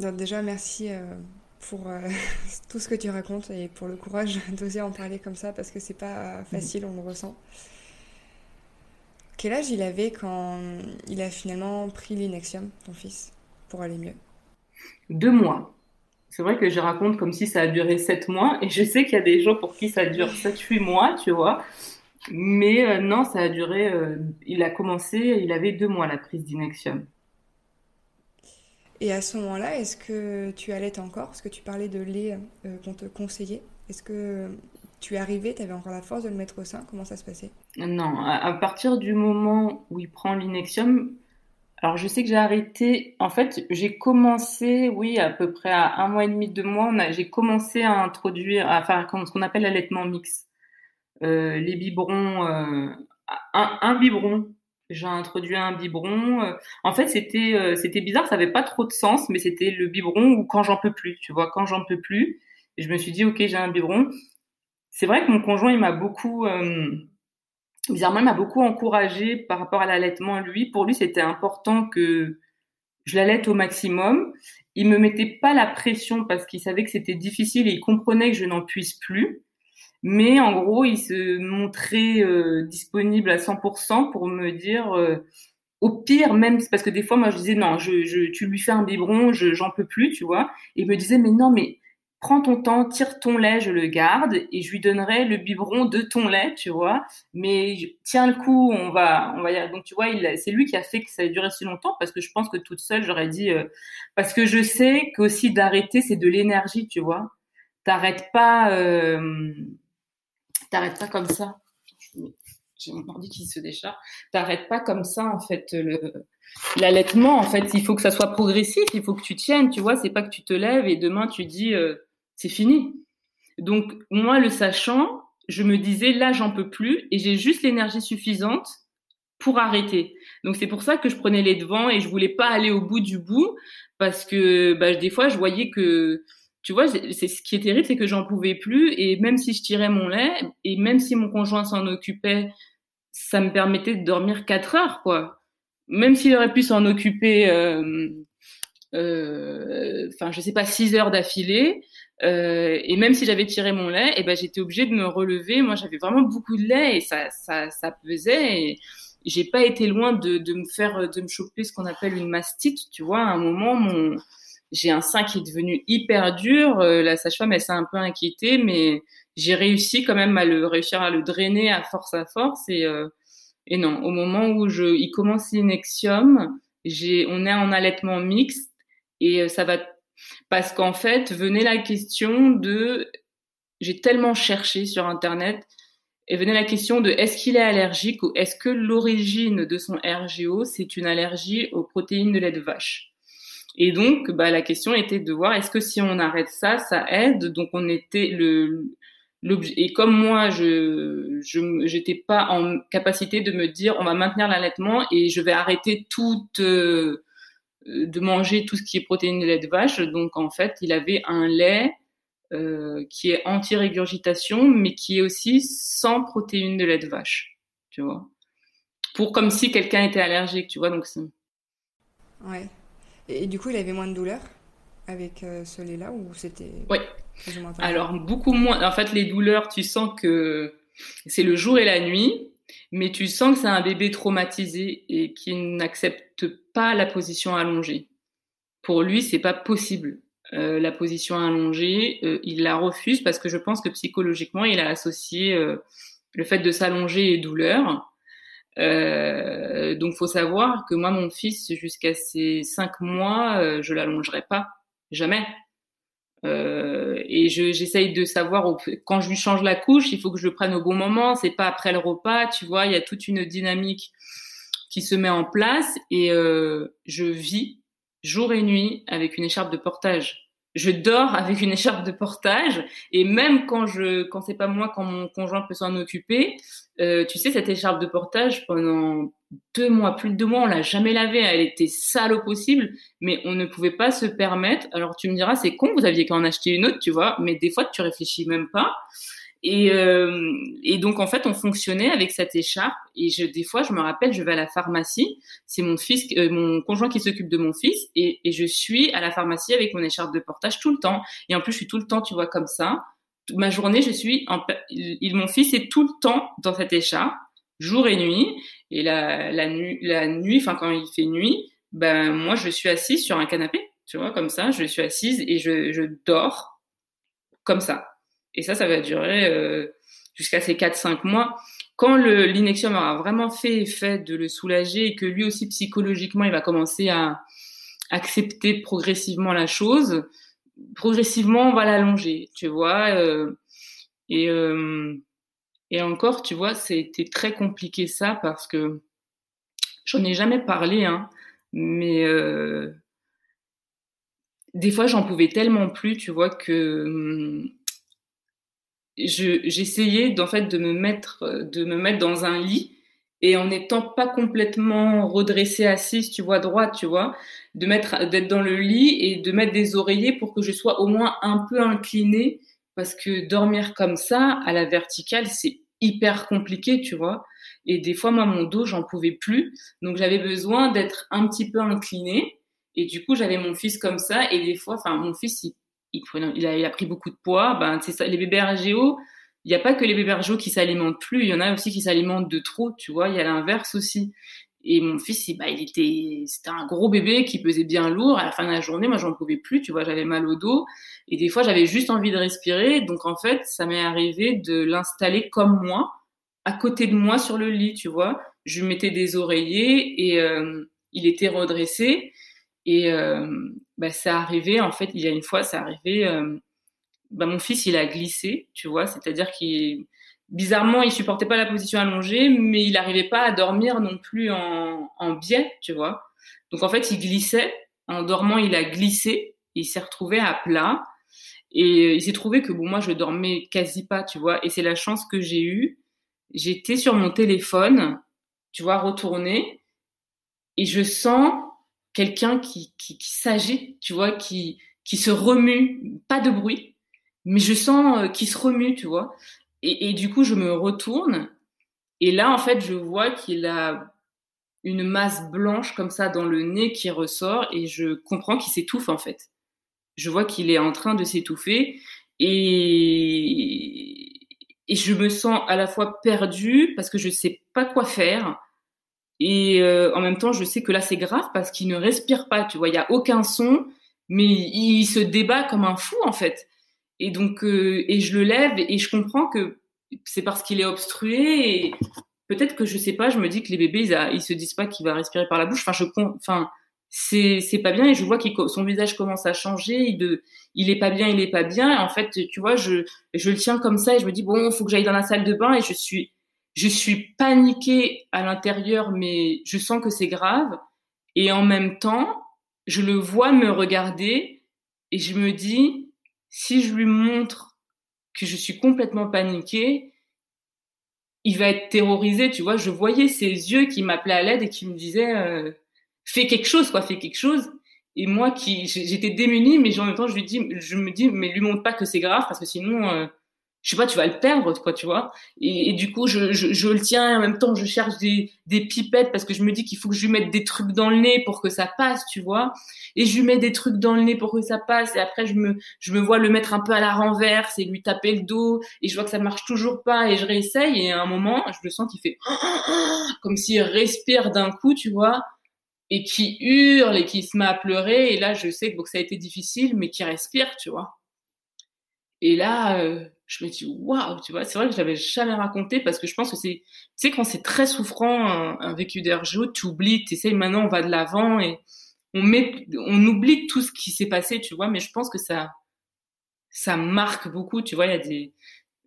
Donc déjà, merci euh, pour euh, tout ce que tu racontes et pour le courage d'oser en parler comme ça, parce que c'est pas facile, on le ressent. Quel âge il avait quand il a finalement pris l'inexium, ton fils, pour aller mieux? Deux mois. C'est vrai que je raconte comme si ça a duré sept mois, et je sais qu'il y a des gens pour qui ça dure sept, huit mois, tu vois. Mais euh, non, ça a duré. Euh, il a commencé, il avait deux mois la prise d'Inexium. Et à ce moment-là, est-ce que tu allais encore? Est-ce que tu parlais de lait euh, qu'on te conseillait Est-ce que tu es arrivé, tu avais encore la force de le mettre au sein? Comment ça se passait? Non, à, partir du moment où il prend l'Inexium, alors, je sais que j'ai arrêté. En fait, j'ai commencé, oui, à peu près à un mois et demi, deux mois, j'ai commencé à introduire, à faire ce qu'on appelle l'allaitement mix. Euh, les biberons, euh, un, un, biberon. J'ai introduit un biberon. Euh, en fait, c'était euh, bizarre, ça avait pas trop de sens, mais c'était le biberon ou quand j'en peux plus. Tu vois, quand j'en peux plus, et je me suis dit, ok, j'ai un biberon. C'est vrai que mon conjoint, il m'a beaucoup euh, bizarrement, il m'a beaucoup encouragé par rapport à l'allaitement. Lui, pour lui, c'était important que je l'allaite au maximum. il me mettait pas la pression parce qu'il savait que c'était difficile et il comprenait que je n'en puisse plus. Mais en gros, il se montrait euh, disponible à 100% pour me dire, euh, au pire, même parce que des fois, moi, je disais non, je, tu lui fais un biberon, je j'en peux plus, tu vois. Il me disait mais non, mais prends ton temps, tire ton lait, je le garde et je lui donnerai le biberon de ton lait, tu vois. Mais tiens le coup, on va, on va y Donc tu vois, c'est lui qui a fait que ça ait duré si longtemps parce que je pense que toute seule j'aurais dit euh, parce que je sais qu'aussi d'arrêter c'est de l'énergie, tu vois. T'arrêtes pas, euh, t'arrêtes pas comme ça. J'ai mon ordi qui se décharge. T'arrêtes pas comme ça en fait le l'allaitement. En fait, il faut que ça soit progressif. Il faut que tu tiennes. Tu vois, c'est pas que tu te lèves et demain tu dis euh, c'est fini. Donc moi, le sachant, je me disais là, j'en peux plus et j'ai juste l'énergie suffisante pour arrêter. Donc c'est pour ça que je prenais les devants et je voulais pas aller au bout du bout parce que bah, des fois je voyais que tu vois, c'est ce qui est terrible, c'est que j'en pouvais plus et même si je tirais mon lait et même si mon conjoint s'en occupait, ça me permettait de dormir quatre heures quoi. Même s'il aurait pu s'en occuper, euh, euh, enfin je sais pas six heures d'affilée, euh, et même si j'avais tiré mon lait, et eh ben j'étais obligée de me relever. Moi, j'avais vraiment beaucoup de lait et ça, ça, ça pesait. Et j'ai pas été loin de, de me faire, de me choper ce qu'on appelle une mastite. Tu vois, à un moment, mon, j'ai un sein qui est devenu hyper dur. Euh, la sage-femme, elle s'est un peu inquiétée, mais j'ai réussi quand même à le réussir à le drainer à force à force. Et, euh, et non, au moment où je, il commence l'inexium, j'ai, on est en allaitement mixte et ça va parce qu'en fait, venait la question de, j'ai tellement cherché sur Internet, et venait la question de est-ce qu'il est allergique ou est-ce que l'origine de son RGO, c'est une allergie aux protéines de lait de vache? Et donc, bah, la question était de voir est-ce que si on arrête ça, ça aide? Donc, on était le, et comme moi, je, je, j'étais pas en capacité de me dire on va maintenir l'allaitement et je vais arrêter toute, euh, de manger tout ce qui est protéines de lait de vache. Donc en fait, il avait un lait euh, qui est anti-régurgitation, mais qui est aussi sans protéines de lait de vache, tu vois. Pour comme si quelqu'un était allergique, tu vois. Donc ouais. Et, du coup, il avait moins de douleur avec euh, ce lait-là ou c'était Oui. Alors beaucoup moins. En fait, les douleurs, tu sens que c'est le jour et la nuit mais tu sens que c'est un bébé traumatisé et qui n'accepte pas la position allongée. Pour lui, c'est pas possible. Euh, la position allongée, euh, il la refuse parce que je pense que psychologiquement, il a associé euh, le fait de s'allonger et douleur. Euh, donc, faut savoir que moi, mon fils, jusqu'à ses cinq mois, je l'allongerai pas, jamais. Euh, et j'essaye de savoir quand je lui change la couche, il faut que je le prenne au bon moment. C'est pas après le repas, tu vois. Il y a toute une dynamique qui se met en place et euh, je vis jour et nuit avec une écharpe de portage je dors avec une écharpe de portage et même quand je quand c'est pas moi quand mon conjoint peut s'en occuper euh, tu sais cette écharpe de portage pendant deux mois plus de deux mois on l'a jamais lavée. Elle était sale au possible mais on ne pouvait pas se permettre. Alors tu me diras c'est con vous aviez qu'à en acheter une autre tu vois mais des fois tu réfléchis même pas et, euh, et donc en fait, on fonctionnait avec cette écharpe. Et je, des fois, je me rappelle, je vais à la pharmacie. C'est mon fils, euh, mon conjoint qui s'occupe de mon fils, et, et, je suis à la pharmacie avec mon écharpe de portage tout le temps. Et en plus, je suis tout le temps, tu vois, comme ça. Ma journée, je suis, mon fils est tout le temps dans cette écharpe, jour et nuit. Et la, la nuit, la nuit, enfin quand il fait nuit, ben moi, je suis assise sur un canapé, tu vois, comme ça. Je suis assise et je, je dors comme ça. Et ça, ça va durer euh, jusqu'à ces 4-5 mois. Quand l'inexium aura vraiment fait effet de le soulager et que lui aussi psychologiquement, il va commencer à accepter progressivement la chose, progressivement, on va l'allonger, tu vois. Euh, et, euh, et encore, tu vois, c'était très compliqué ça parce que j'en ai jamais parlé, hein, mais des fois, j'en pouvais tellement plus, tu vois, que j'essayais d'en fait de me mettre de me mettre dans un lit et en n'étant pas complètement redressée assise, tu vois, droite, tu vois, de mettre d'être dans le lit et de mettre des oreillers pour que je sois au moins un peu inclinée parce que dormir comme ça à la verticale, c'est hyper compliqué, tu vois. Et des fois moi mon dos, j'en pouvais plus, donc j'avais besoin d'être un petit peu inclinée Et du coup, j'avais mon fils comme ça. Et des fois, enfin, mon fils, il, il, a, pris beaucoup de poids. Ben, ça, les bébés RGO, il n'y a pas que les bébés RGO qui s'alimentent plus. Il y en a aussi qui s'alimentent de trop, tu vois. Il y a l'inverse aussi. Et mon fils, il, bah, il était, c'était un gros bébé qui pesait bien lourd. À la fin de la journée, moi, j'en pouvais plus, tu vois, j'avais mal au dos. Et des fois, j'avais juste envie de respirer. Donc, en fait, ça m'est arrivé de l'installer comme moi, à côté de moi sur le lit, tu vois. Je mettais des oreillers et euh, il était redressé. Et euh, bah, ça arrivait, en fait, il y a une fois, ça arrivait, euh, bah, mon fils, il a glissé, tu vois, c'est-à-dire qu'il bizarrement, il supportait pas la position allongée, mais il n'arrivait pas à dormir non plus en, en biais, tu vois. Donc en fait, il glissait. En dormant, il a glissé. Il s'est retrouvé à plat. Et il s'est trouvé que bon, moi, je dormais quasi pas, tu vois. Et c'est la chance que j'ai eue. J'étais sur mon téléphone, tu vois, retourné. Et je sens quelqu'un qui, qui, s'agite, tu vois, qui, qui se remue. Pas de bruit, mais je sens euh, qu'il se remue, tu vois. Et, et, du coup, je me retourne. Et là, en fait, je vois qu'il a une masse blanche comme ça dans le nez qui ressort et je comprends qu'il s'étouffe, en fait. Je vois qu'il est en train de s'étouffer et, et je me sens à la fois perdue parce que je sais pas quoi faire. Et euh, en même temps, je sais que là, c'est grave parce qu'il ne respire pas, tu vois. Il y a aucun son, mais il se débat comme un fou, en fait. Et donc, euh, et je le lève et je comprends que c'est parce qu'il est obstrué et peut-être que je sais pas, je me dis que les bébés, ils, ils se disent pas qu'il va respirer par la bouche. Enfin, je, enfin, c'est, c'est pas bien et je vois que son visage commence à changer. Il, de, il est pas bien, il est pas bien. Et en fait, tu vois, je, je le tiens comme ça et je me dis bon, faut que j'aille dans la salle de bain et je suis, je suis paniquée à l'intérieur, mais je sens que c'est grave. Et en même temps, je le vois me regarder et je me dis, si je lui montre que je suis complètement paniquée, il va être terrorisé, tu vois. Je voyais ses yeux qui m'appelaient à l'aide et qui me disaient euh, fais quelque chose, quoi, fais quelque chose. Et moi, qui j'étais démunie, mais en même temps, je lui dis, je me dis, mais lui montre pas que c'est grave parce que sinon, euh, je sais pas, tu vas le perdre, quoi, tu vois. Et, du coup, je, le tiens et en même temps, je cherche des, pipettes parce que je me dis qu'il faut que je lui mette des trucs dans le nez pour que ça passe, tu vois. Et je lui mets des trucs dans le nez pour que ça passe. Et après, je me, vois le mettre un peu à la renverse et lui taper le dos. Et je vois que ça marche toujours pas et je réessaye. Et à un moment, je le sens qu'il fait comme s'il respire d'un coup, tu vois. Et qui hurle et qui se met à pleurer. Et là, je sais que ça a été difficile, mais qui respire, tu vois. Et là, euh, je me dis waouh, tu vois, c'est vrai que je l'avais jamais raconté parce que je pense que c'est, tu sais, quand c'est très souffrant un, un vécu d'RGO, tu oublies, tu essayes maintenant, on va de l'avant et on met, on oublie tout ce qui s'est passé, tu vois, mais je pense que ça, ça marque beaucoup, tu vois, il y a des,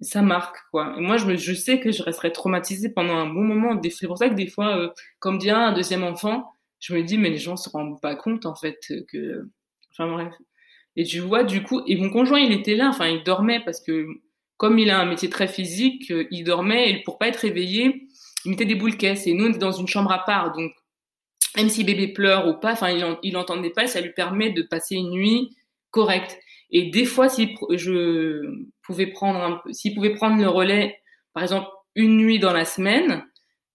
ça marque quoi. Et moi, je, me, je sais que je resterai traumatisée pendant un bon moment. C'est pour ça que des fois, euh, comme dit un deuxième enfant, je me dis mais les gens se rendent pas compte en fait que, enfin bref. Et tu vois, du coup, et mon conjoint, il était là, enfin, il dormait parce que comme il a un métier très physique, euh, il dormait et pour pas être réveillé, il mettait des boules caisses. Et nous, on était dans une chambre à part, donc même si bébé pleure ou pas, enfin, il, il entendait pas, ça lui permet de passer une nuit correcte. Et des fois, si je pouvais prendre s'il pouvait prendre le relais, par exemple, une nuit dans la semaine,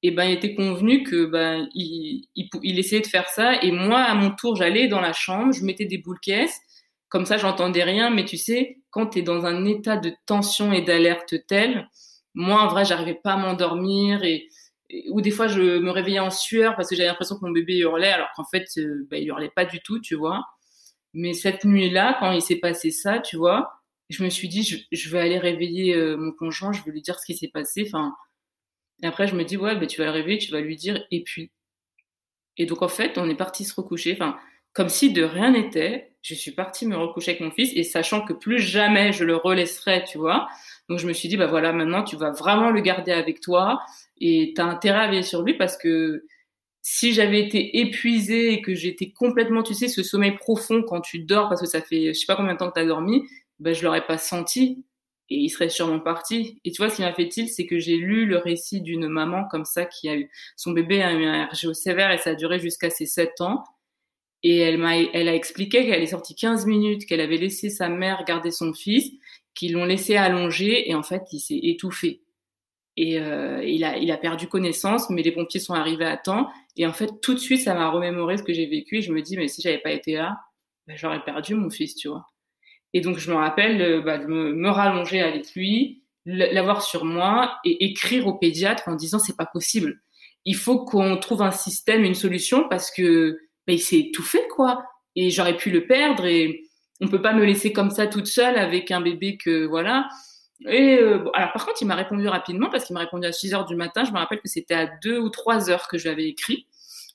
et eh ben, il était convenu que ben, il essayait de faire ça. Et moi, à mon tour, j'allais dans la chambre, je mettais des boules caisses comme ça, j'entendais rien, mais tu sais, quand tu es dans un état de tension et d'alerte tel, moi, en vrai, j'arrivais pas à m'endormir et, ou des fois, je me réveillais en sueur parce que j'avais l'impression que mon bébé hurlait, alors qu'en fait, euh, bah, il hurlait pas du tout, tu vois. Mais cette nuit-là, quand il s'est passé ça, tu vois, je me suis dit, je, vais aller réveiller euh, mon conjoint, je vais lui dire ce qui s'est passé. Enfin, et après, je me dis, ouais, bah, tu vas le réveiller, tu vas lui dire, et puis. Et donc, en fait, on est parti se recoucher. Enfin, comme si de rien n'était, je suis partie me recoucher avec mon fils et sachant que plus jamais je le relaisserai, tu vois. Donc je me suis dit, bah voilà, maintenant tu vas vraiment le garder avec toi et tu as intérêt à veiller sur lui parce que si j'avais été épuisée et que j'étais complètement, tu sais, ce sommeil profond quand tu dors parce que ça fait je sais pas combien de temps que tu as dormi, ben je l'aurais pas senti et il serait sûrement parti. Et tu vois, ce qui m'a fait il, c'est que j'ai lu le récit d'une maman comme ça qui a eu, son bébé a eu un RGO sévère et ça a duré jusqu'à ses 7 ans. Et elle m'a, elle a expliqué qu'elle est sortie 15 minutes, qu'elle avait laissé sa mère garder son fils, qu'ils l'ont laissé allonger et en fait, il s'est étouffé. Et euh, il, a, il a perdu connaissance, mais les pompiers sont arrivés à temps. Et en fait, tout de suite, ça m'a remémoré ce que j'ai vécu. Et je me dis, mais si j'avais pas été là, ben, j'aurais perdu mon fils, tu vois. Et donc, je me rappelle euh, bah, de me, me, rallonger avec lui, l'avoir sur moi et écrire au pédiatre en disant, c'est pas possible. Il faut qu'on trouve un système, une solution parce que ben, il s'est étouffé, quoi. Et j'aurais pu le perdre et on peut pas me laisser comme ça toute seule avec un bébé que, voilà. Et euh, alors par contre, il m'a répondu rapidement parce qu'il m'a répondu à 6 heures du matin. Je me rappelle que c'était à 2 ou 3 heures que je lui avais écrit.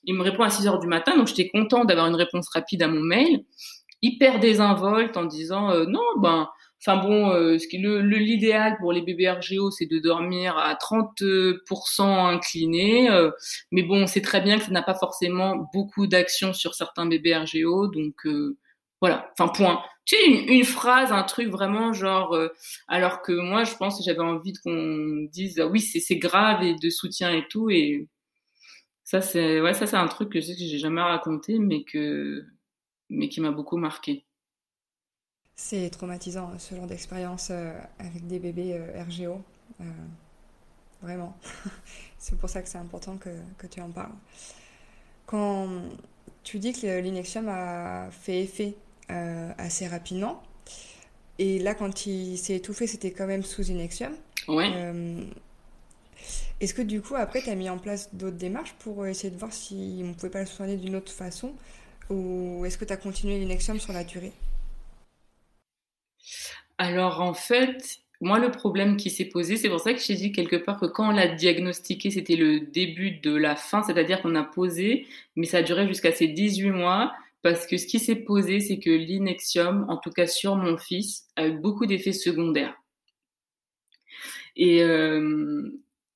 Il me répond à 6 heures du matin, donc j'étais content d'avoir une réponse rapide à mon mail. Hyper désinvolte en disant euh, non, ben, enfin bon, euh, l'idéal pour les bébés RGO, c'est de dormir à 30% incliné. Euh, mais bon, c'est très bien que ça n'a pas forcément beaucoup d'action sur certains bébés RGO, donc voilà, enfin point. Tu sais, une, phrase, un truc vraiment genre, euh, alors que moi, je pense que j'avais envie qu'on dise, ah oui, c'est grave et de soutien et tout. Et ça, c'est ouais, ça, un truc que je sais que j'ai jamais raconté, mais que, mais qui m'a beaucoup marqué. C'est traumatisant hein, ce genre d'expérience euh, avec des bébés euh, RGO. vraiment. c'est pour ça que c'est important que, que, tu en parles. Quand tu dis que l'inexium a fait effet euh, assez rapidement. Et là, quand il s'est étouffé, c'était quand même sous Inexium. Ouais. Euh, est-ce que du coup, après, tu as mis en place d'autres démarches pour essayer de voir si on ne pouvait pas le soigner d'une autre façon Ou est-ce que tu as continué l'Inexium sur la durée? Alors, en fait, moi, le problème qui s'est posé, c'est pour ça que j'ai dit quelque part que quand on l'a diagnostiqué, c'était le début de la fin, c'est-à-dire qu'on a posé, mais ça a duré jusqu'à ces 18 mois. Parce que ce qui s'est posé, c'est que l'inexium, en tout cas sur mon fils, a eu beaucoup d'effets secondaires. Et, euh,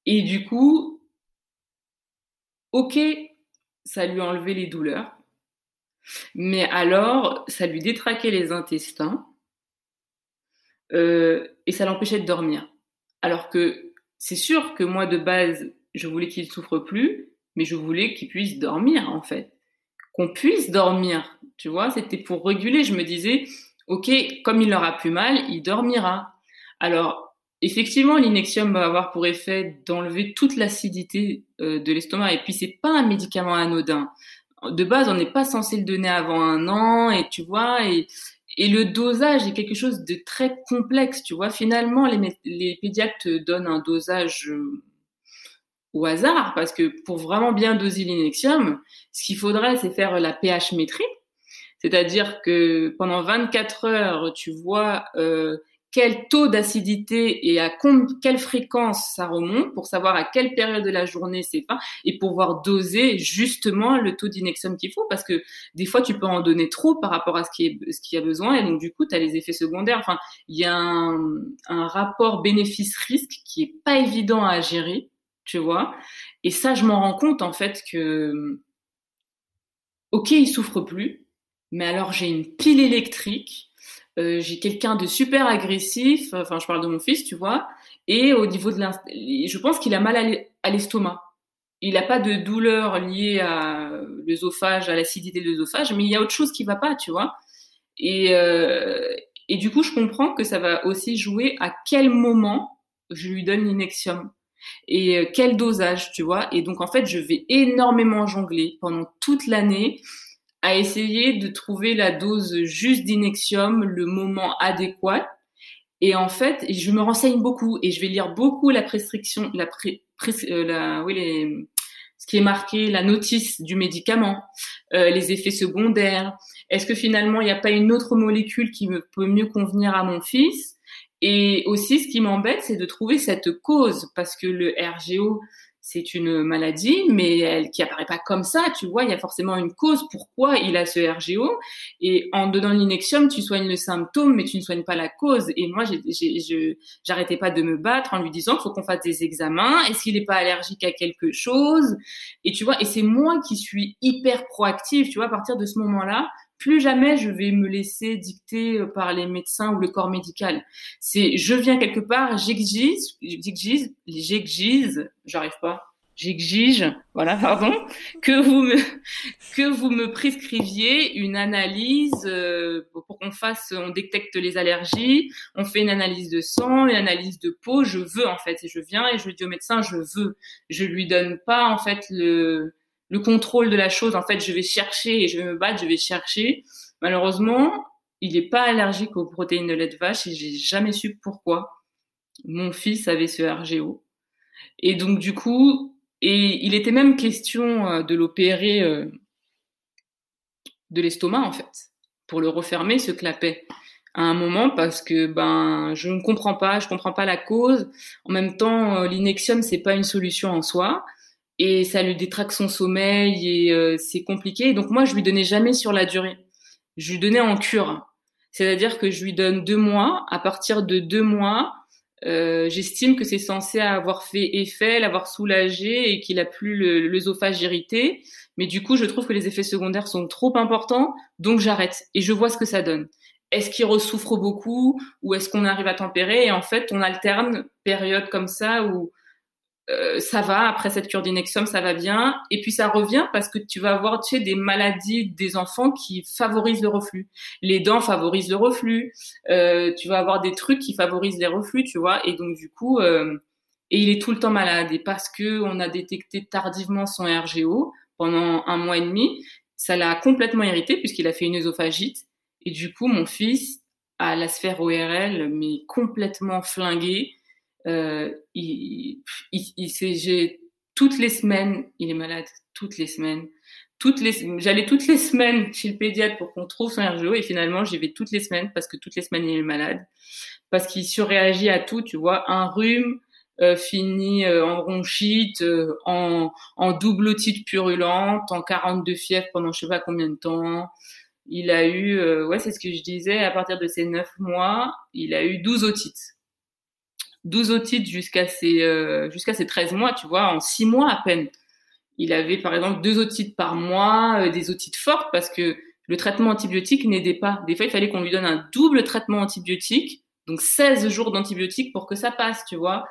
et du coup, ok, ça lui a enlevé les douleurs, mais alors, ça lui détraquait les intestins euh, et ça l'empêchait de dormir. Alors que c'est sûr que moi, de base, je voulais qu'il souffre plus, mais je voulais qu'il puisse dormir, en fait qu'on puisse dormir. Tu vois, c'était pour réguler. Je me disais, ok, comme il aura plus mal, il dormira. Alors, effectivement, l'inexium va avoir pour effet d'enlever toute l'acidité euh, de l'estomac. Et puis, c'est pas un médicament anodin. De base, on n'est pas censé le donner avant un an. Et tu vois, et, et le dosage est quelque chose de très complexe. Tu vois, finalement, les, les pédiatres donnent un dosage euh, au hasard, parce que pour vraiment bien doser l'inexium, ce qu'il faudrait, c'est faire la pH métrie, c'est-à-dire que pendant 24 heures, tu vois euh, quel taux d'acidité et à quelle fréquence ça remonte pour savoir à quelle période de la journée c'est pas et pouvoir doser justement le taux d'inexium qu'il faut parce que des fois tu peux en donner trop par rapport à ce qui est ce qu'il a besoin et donc du coup tu as les effets secondaires enfin il y a un, un rapport bénéfice risque qui est pas évident à gérer tu vois. Et ça, je m'en rends compte en fait que, ok, il souffre plus, mais alors j'ai une pile électrique, euh, j'ai quelqu'un de super agressif, enfin je parle de mon fils, tu vois, et au niveau de l'inst... je pense qu'il a mal à l'estomac. Il n'a pas de douleur liée à l'œsophage, à l'acidité de l'œsophage, mais il y a autre chose qui va pas, tu vois. Et, euh, et du coup, je comprends que ça va aussi jouer à quel moment je lui donne l'inexium et euh, quel dosage, tu vois. Et donc en fait, je vais énormément jongler pendant toute l'année à essayer de trouver la dose juste d'inexium, le moment adéquat. Et en fait, je me renseigne beaucoup et je vais lire beaucoup la prescription, la, euh, la oui, les, ce qui est marqué, la notice du médicament, euh, les effets secondaires. Est-ce que finalement il n'y a pas une autre molécule qui peut mieux convenir à mon fils? Et aussi, ce qui m'embête, c'est de trouver cette cause, parce que le RGO, c'est une maladie, mais elle qui apparaît pas comme ça, tu vois, il y a forcément une cause pourquoi il a ce RGO. Et en donnant l'inexium, tu soignes le symptôme, mais tu ne soignes pas la cause. Et moi, j'arrêtais pas de me battre en lui disant qu'il faut qu'on fasse des examens. Est-ce qu'il n'est pas allergique à quelque chose? Et tu vois, et c'est moi qui suis hyper proactive, tu vois, à partir de ce moment-là, plus jamais je vais me laisser dicter euh, par les médecins ou le corps médical. C'est je viens quelque part, j'exige, j'exige, j'exige, j'arrive pas. j'exige, voilà, pardon, que vous me que vous me prescriviez une analyse euh, pour qu'on fasse, on détecte les allergies, on fait une analyse de sang, une analyse de peau. Je veux en fait, et je viens et je dis au médecin, je veux. Je lui donne pas en fait le le contrôle de la chose. En fait, je vais chercher et je vais me battre, je vais chercher. Malheureusement, il n'est pas allergique aux protéines de lait de vache et j'ai jamais su pourquoi. Mon fils avait ce RGO. Et donc du coup, et il était même question euh, de l'opérer euh, de l'estomac, en fait, pour le refermer, ce clapet, à un moment, parce que ben je ne comprends pas, je comprends pas la cause. En même temps, euh, l'inexium, c'est pas une solution en soi, et ça lui détraque son sommeil, et c'est compliqué. Donc moi, je lui donnais jamais sur la durée. Je lui donnais en cure. C'est-à-dire que je lui donne deux mois. À partir de deux mois, euh, j'estime que c'est censé avoir fait effet, l'avoir soulagé et qu'il a plus l'œsophage irrité. Mais du coup, je trouve que les effets secondaires sont trop importants, donc j'arrête et je vois ce que ça donne. Est-ce qu'il ressouffre beaucoup ou est-ce qu'on arrive à tempérer? Et en fait, on alterne périodes comme ça où euh, ça va après cette cure d'inexium, ça va bien. Et puis ça revient parce que tu vas avoir tu sais, des maladies des enfants qui favorisent le reflux. Les dents favorisent le reflux. Euh, tu vas avoir des trucs qui favorisent les reflux, tu vois. Et donc du coup, euh, et il est tout le temps malade. Et parce que on a détecté tardivement son RGO pendant un mois et demi, ça l'a complètement irrité puisqu'il a fait une œsophagite. Et du coup, mon fils a la sphère ORL mais complètement flinguée euh, il, il, il j'ai toutes les semaines, il est malade, toutes les semaines. Toutes les, j'allais toutes les semaines chez le pédiatre pour qu'on trouve son RGO et finalement j'y vais toutes les semaines parce que toutes les semaines il est malade, parce qu'il surréagit à tout, tu vois, un rhume, euh, fini euh, en bronchite, euh, en, en double otite purulente, en 42 fièvres pendant je sais pas combien de temps. Il a eu, euh, ouais, c'est ce que je disais, à partir de ses 9 mois, il a eu 12 otites. 12 otites jusqu'à ses, euh, jusqu'à ses 13 mois, tu vois, en 6 mois à peine. Il avait par exemple deux otites par mois, euh, des otites fortes parce que le traitement antibiotique n'aidait pas. Des fois, il fallait qu'on lui donne un double traitement antibiotique, donc 16 jours d'antibiotiques pour que ça passe, tu vois.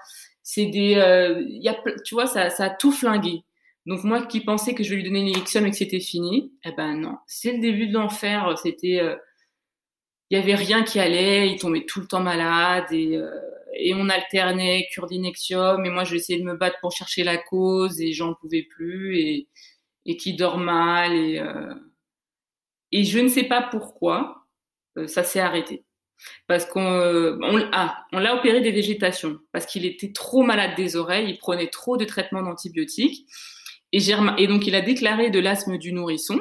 C'est des, euh, y a, tu vois, ça, ça a tout flingué. Donc moi qui pensais que je vais lui donner l'élection et que c'était fini, eh ben non, c'est le début de l'enfer. C'était, euh, il y avait rien qui allait, il tombait tout le temps malade et euh, et on alternait cure d'inexium et moi j'essayais de me battre pour chercher la cause et j'en pouvais plus et, et qui dort mal et, euh, et je ne sais pas pourquoi euh, ça s'est arrêté parce qu'on euh, on, ah, on l'a opéré des végétations parce qu'il était trop malade des oreilles, il prenait trop de traitements d'antibiotiques et, et donc il a déclaré de l'asthme du nourrisson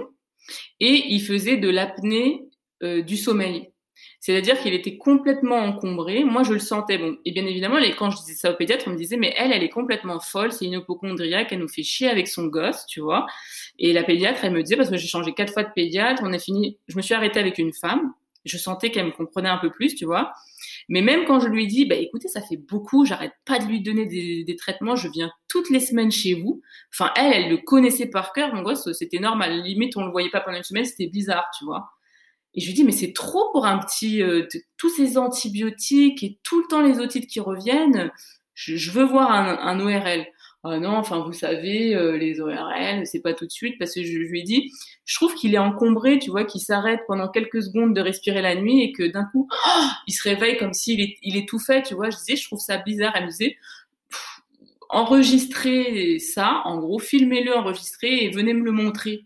et il faisait de l'apnée du sommeil. C'est-à-dire qu'il était complètement encombré. Moi, je le sentais. Bon, et bien évidemment, quand je disais ça au pédiatre, on me disait, mais elle, elle est complètement folle. C'est une hypochondriaque. Elle nous fait chier avec son gosse, tu vois. Et la pédiatre, elle me disait, parce que j'ai changé quatre fois de pédiatre, on a fini. Je me suis arrêtée avec une femme. Je sentais qu'elle me comprenait un peu plus, tu vois. Mais même quand je lui dit, bah écoutez, ça fait beaucoup, j'arrête pas de lui donner des, des, traitements, je viens toutes les semaines chez vous. Enfin, elle, elle le connaissait par cœur, mon gosse, c'était normal. Limite, on le voyait pas pendant une semaine, c'était bizarre, tu vois. Et je lui dis, mais c'est trop pour un petit, euh, tous ces antibiotiques et tout le temps les otites qui reviennent. Je, je veux voir un, un ORL. Ah non, enfin vous savez, euh, les ORL, c'est pas tout de suite parce que je, lui ai dit, je trouve qu'il est encombré, tu vois, qu'il s'arrête pendant quelques secondes de respirer la nuit et que d'un coup, oh, il se réveille comme s'il est, il est tout fait, tu vois. Je disais, je trouve ça bizarre. Elle me disait, enregistrez ça, en gros, filmez-le, enregistrez et venez me le montrer.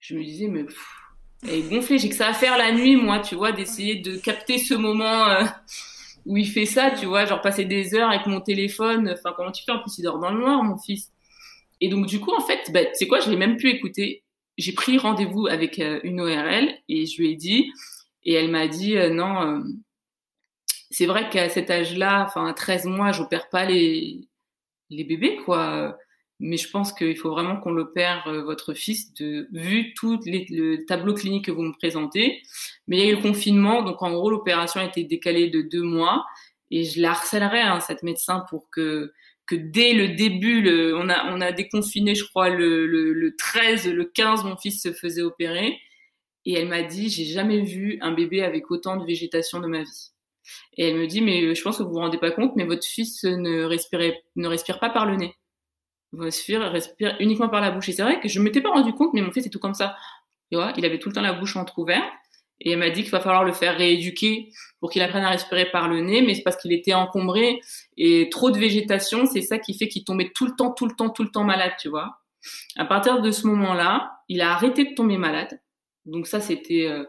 Je me disais, mais pff, et gonflé. J'ai que ça à faire la nuit, moi, tu vois, d'essayer de capter ce moment euh, où il fait ça, tu vois, genre passer des heures avec mon téléphone. Enfin, comment tu fais En plus, il dort dans le noir, mon fils. Et donc, du coup, en fait, bah, c'est quoi Je l'ai même pu écouter. J'ai pris rendez-vous avec euh, une ORL et je lui ai dit, et elle m'a dit, euh, non, c'est vrai qu'à cet âge-là, enfin, à 13 mois, j'opère pas les, les bébés, quoi mais je pense qu'il faut vraiment qu'on l'opère euh, votre fils de vu tout les, le tableau clinique que vous me présentez. Mais il y a eu le confinement, donc en gros l'opération a été décalée de deux mois et je la harcèlerai hein, cette médecin pour que que dès le début, le, on a on a déconfiné, je crois le, le, le 13, le 15, mon fils se faisait opérer et elle m'a dit j'ai jamais vu un bébé avec autant de végétation de ma vie. Et elle me dit mais je pense que vous vous rendez pas compte, mais votre fils ne respirait ne respire pas par le nez. Respire, respire uniquement par la bouche. Et c'est vrai que je m'étais pas rendu compte, mais mon fils est tout comme ça. Tu vois, il avait tout le temps la bouche entrouverte. Et elle m'a dit qu'il va falloir le faire rééduquer pour qu'il apprenne à respirer par le nez, mais c'est parce qu'il était encombré et trop de végétation, c'est ça qui fait qu'il tombait tout le temps, tout le temps, tout le temps malade, tu vois. À partir de ce moment-là, il a arrêté de tomber malade. Donc ça, c'était, euh,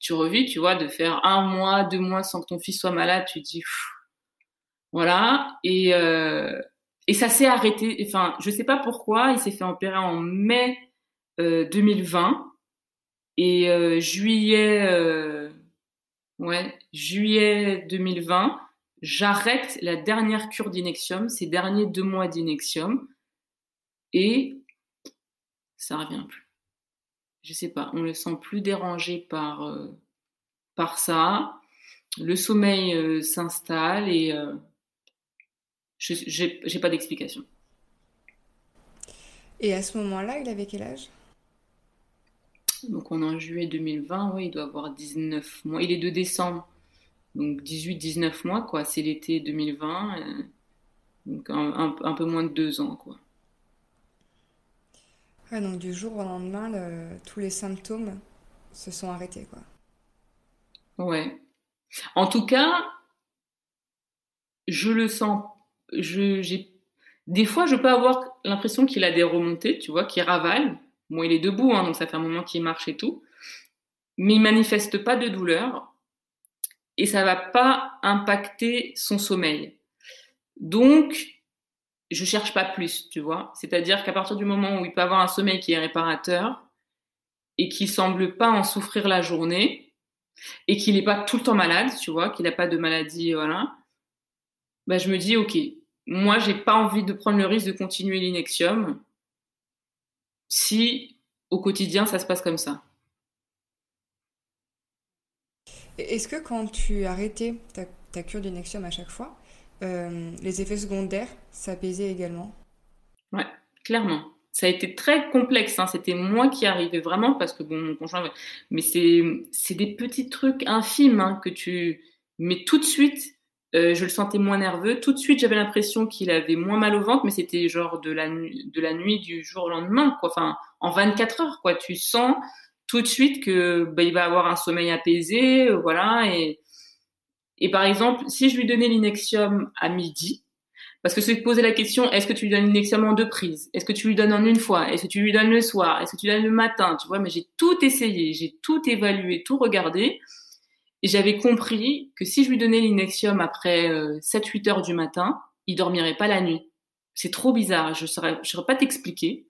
tu revis, tu vois, de faire un mois, deux mois sans que ton fils soit malade, tu te dis, voilà. Et euh, et ça s'est arrêté. Enfin, je sais pas pourquoi, il s'est fait opérer en mai euh, 2020 et euh, juillet, euh, ouais, juillet 2020, j'arrête la dernière cure d'inexium, ces derniers deux mois d'inexium, et ça revient plus. Je sais pas, on le sent plus dérangé par euh, par ça. Le sommeil s'installe et je j'ai pas d'explication. Et à ce moment-là, il avait quel âge? Donc on est en juillet 2020, oui, il doit avoir 19 mois. Il est de décembre, donc 18-19 mois, quoi. C'est l'été 2020, euh, donc un, un, peu moins de deux ans, quoi. Ouais, donc du jour au lendemain, tous les symptômes se sont arrêtés, quoi. Ouais. En tout cas, je le sens. Je. Des fois, je peux avoir l'impression qu'il a des remontées, tu vois, qu'il ravale. Bon, il est debout, hein, donc ça fait un moment qu'il marche et tout. Mais il manifeste pas de douleur et ça va pas impacter son sommeil. Donc, je cherche pas plus, tu vois. C'est-à-dire qu'à partir du moment où il peut avoir un sommeil qui est réparateur et qu'il semble pas en souffrir la journée et qu'il n'est pas tout le temps malade, tu vois, qu'il n'a pas de maladie, voilà, bah, je me dis, ok, moi, j'ai pas envie de prendre le risque de continuer l'inexium si au quotidien ça se passe comme ça. Est-ce que quand tu arrêtais ta, ta cure d'inexium à chaque fois, euh, les effets secondaires s'apaisaient également? Ouais, clairement. Ça a été très complexe. Hein. C'était moi qui arrivais vraiment parce que bon, mon conjoint. Mais c'est des petits trucs infimes hein, que tu. Mais tout de suite, euh, je le sentais moins nerveux. Tout de suite, j'avais l'impression qu'il avait moins mal au ventre, mais c'était genre de la, de la nuit du jour au lendemain, quoi. Enfin, en 24 heures, quoi. Tu sens tout de suite que bah, il va avoir un sommeil apaisé, euh, voilà. Et, et par exemple, si je lui donnais l'inexium à midi, parce que se poser la question, est-ce que tu lui donnes l'inexium en deux prises? Est-ce que tu lui donnes en une fois? Est-ce que tu lui donnes le soir? Est-ce que tu lui donnes le matin? Tu vois, mais j'ai tout essayé, j'ai tout évalué, tout regardé. Et j'avais compris que si je lui donnais l'inexium après 7-8 euh, heures du matin, il dormirait pas la nuit. C'est trop bizarre, je ne saurais, je saurais pas t'expliquer.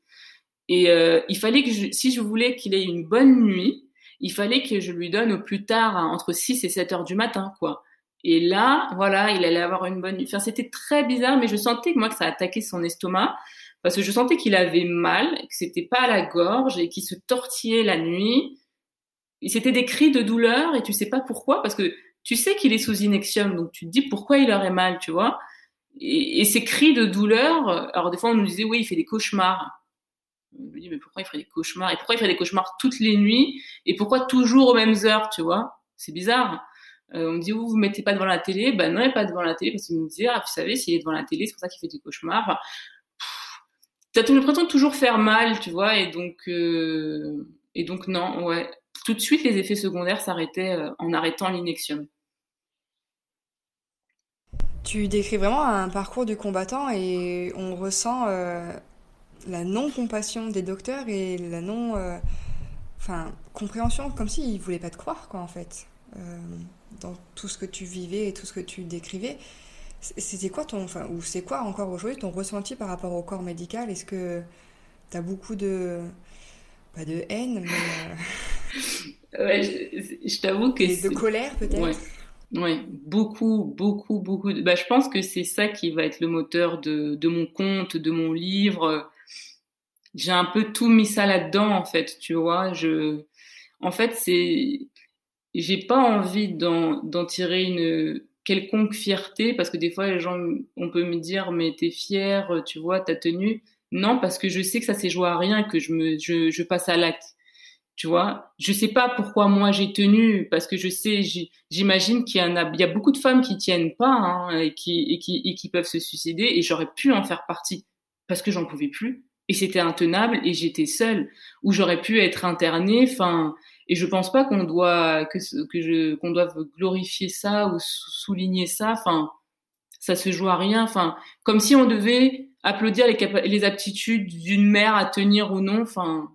Et euh, il fallait que je, si je voulais qu'il ait une bonne nuit, il fallait que je lui donne au plus tard hein, entre 6 et 7 heures du matin, quoi. Et là, voilà, il allait avoir une bonne nuit. Enfin, c'était très bizarre, mais je sentais que moi que ça attaquait son estomac parce que je sentais qu'il avait mal, que c'était pas à la gorge et qu'il se tortillait la nuit c'était des cris de douleur et tu sais pas pourquoi parce que tu sais qu'il est sous inexium donc tu te dis pourquoi il aurait mal tu vois. Et, ces cris de douleur alors des fois on nous disait oui il fait des cauchemars. On me dit mais pourquoi il ferait des cauchemars? Et pourquoi il fait des cauchemars toutes les nuits? Et pourquoi toujours aux mêmes heures tu vois? C'est bizarre. Euh, on me dit vous vous mettez pas devant la télé? Ben non il est pas devant la télé parce qu'il me dit ah vous savez s'il est devant la télé c'est pour ça qu'il fait des cauchemars. Enfin, t'as l'impression de toujours faire mal tu vois et donc euh, et donc non ouais tout de suite, les effets secondaires s'arrêtaient euh, en arrêtant l'inexium. Tu décris vraiment un parcours du combattant et on ressent euh, la non-compassion des docteurs et la non euh, enfin, compréhension, comme s'ils ne voulaient pas te croire, quoi, en fait, dans tout ce que tu vivais et tout ce que tu décrivais. C'était quoi ton, enfin, ou c'est quoi encore aujourd'hui ton ressenti par rapport au corps médical? Est-ce que tu as beaucoup de, pas de haine, mais ouais, je, t'avoue que. Et de colère peut-être ouais. ouais. beaucoup, beaucoup, beaucoup. Bah, je pense que c'est ça qui va être le moteur de, de mon compte, de mon livre. J'ai un peu tout mis ça là-dedans, en fait, tu vois. Je... En fait, c'est. J'ai pas envie d'en tirer une quelconque fierté parce que des fois, les gens, on peut me dire, mais t'es fière, tu vois, t'as tenu. Non, parce que je sais que ça s'est joué à rien, que je me, je, je passe à l'acte tu vois je sais pas pourquoi moi j'ai tenu parce que je sais j'imagine qu'il y en a il y a beaucoup de femmes qui tiennent pas hein, et qui et qui et qui peuvent se suicider et j'aurais pu en faire partie parce que j'en pouvais plus et c'était intenable et j'étais seule ou j'aurais pu être internée enfin et je pense pas qu'on doit que que je qu'on doive glorifier ça ou souligner ça enfin ça se joue à rien enfin comme si on devait applaudir les, les aptitudes d'une mère à tenir ou non enfin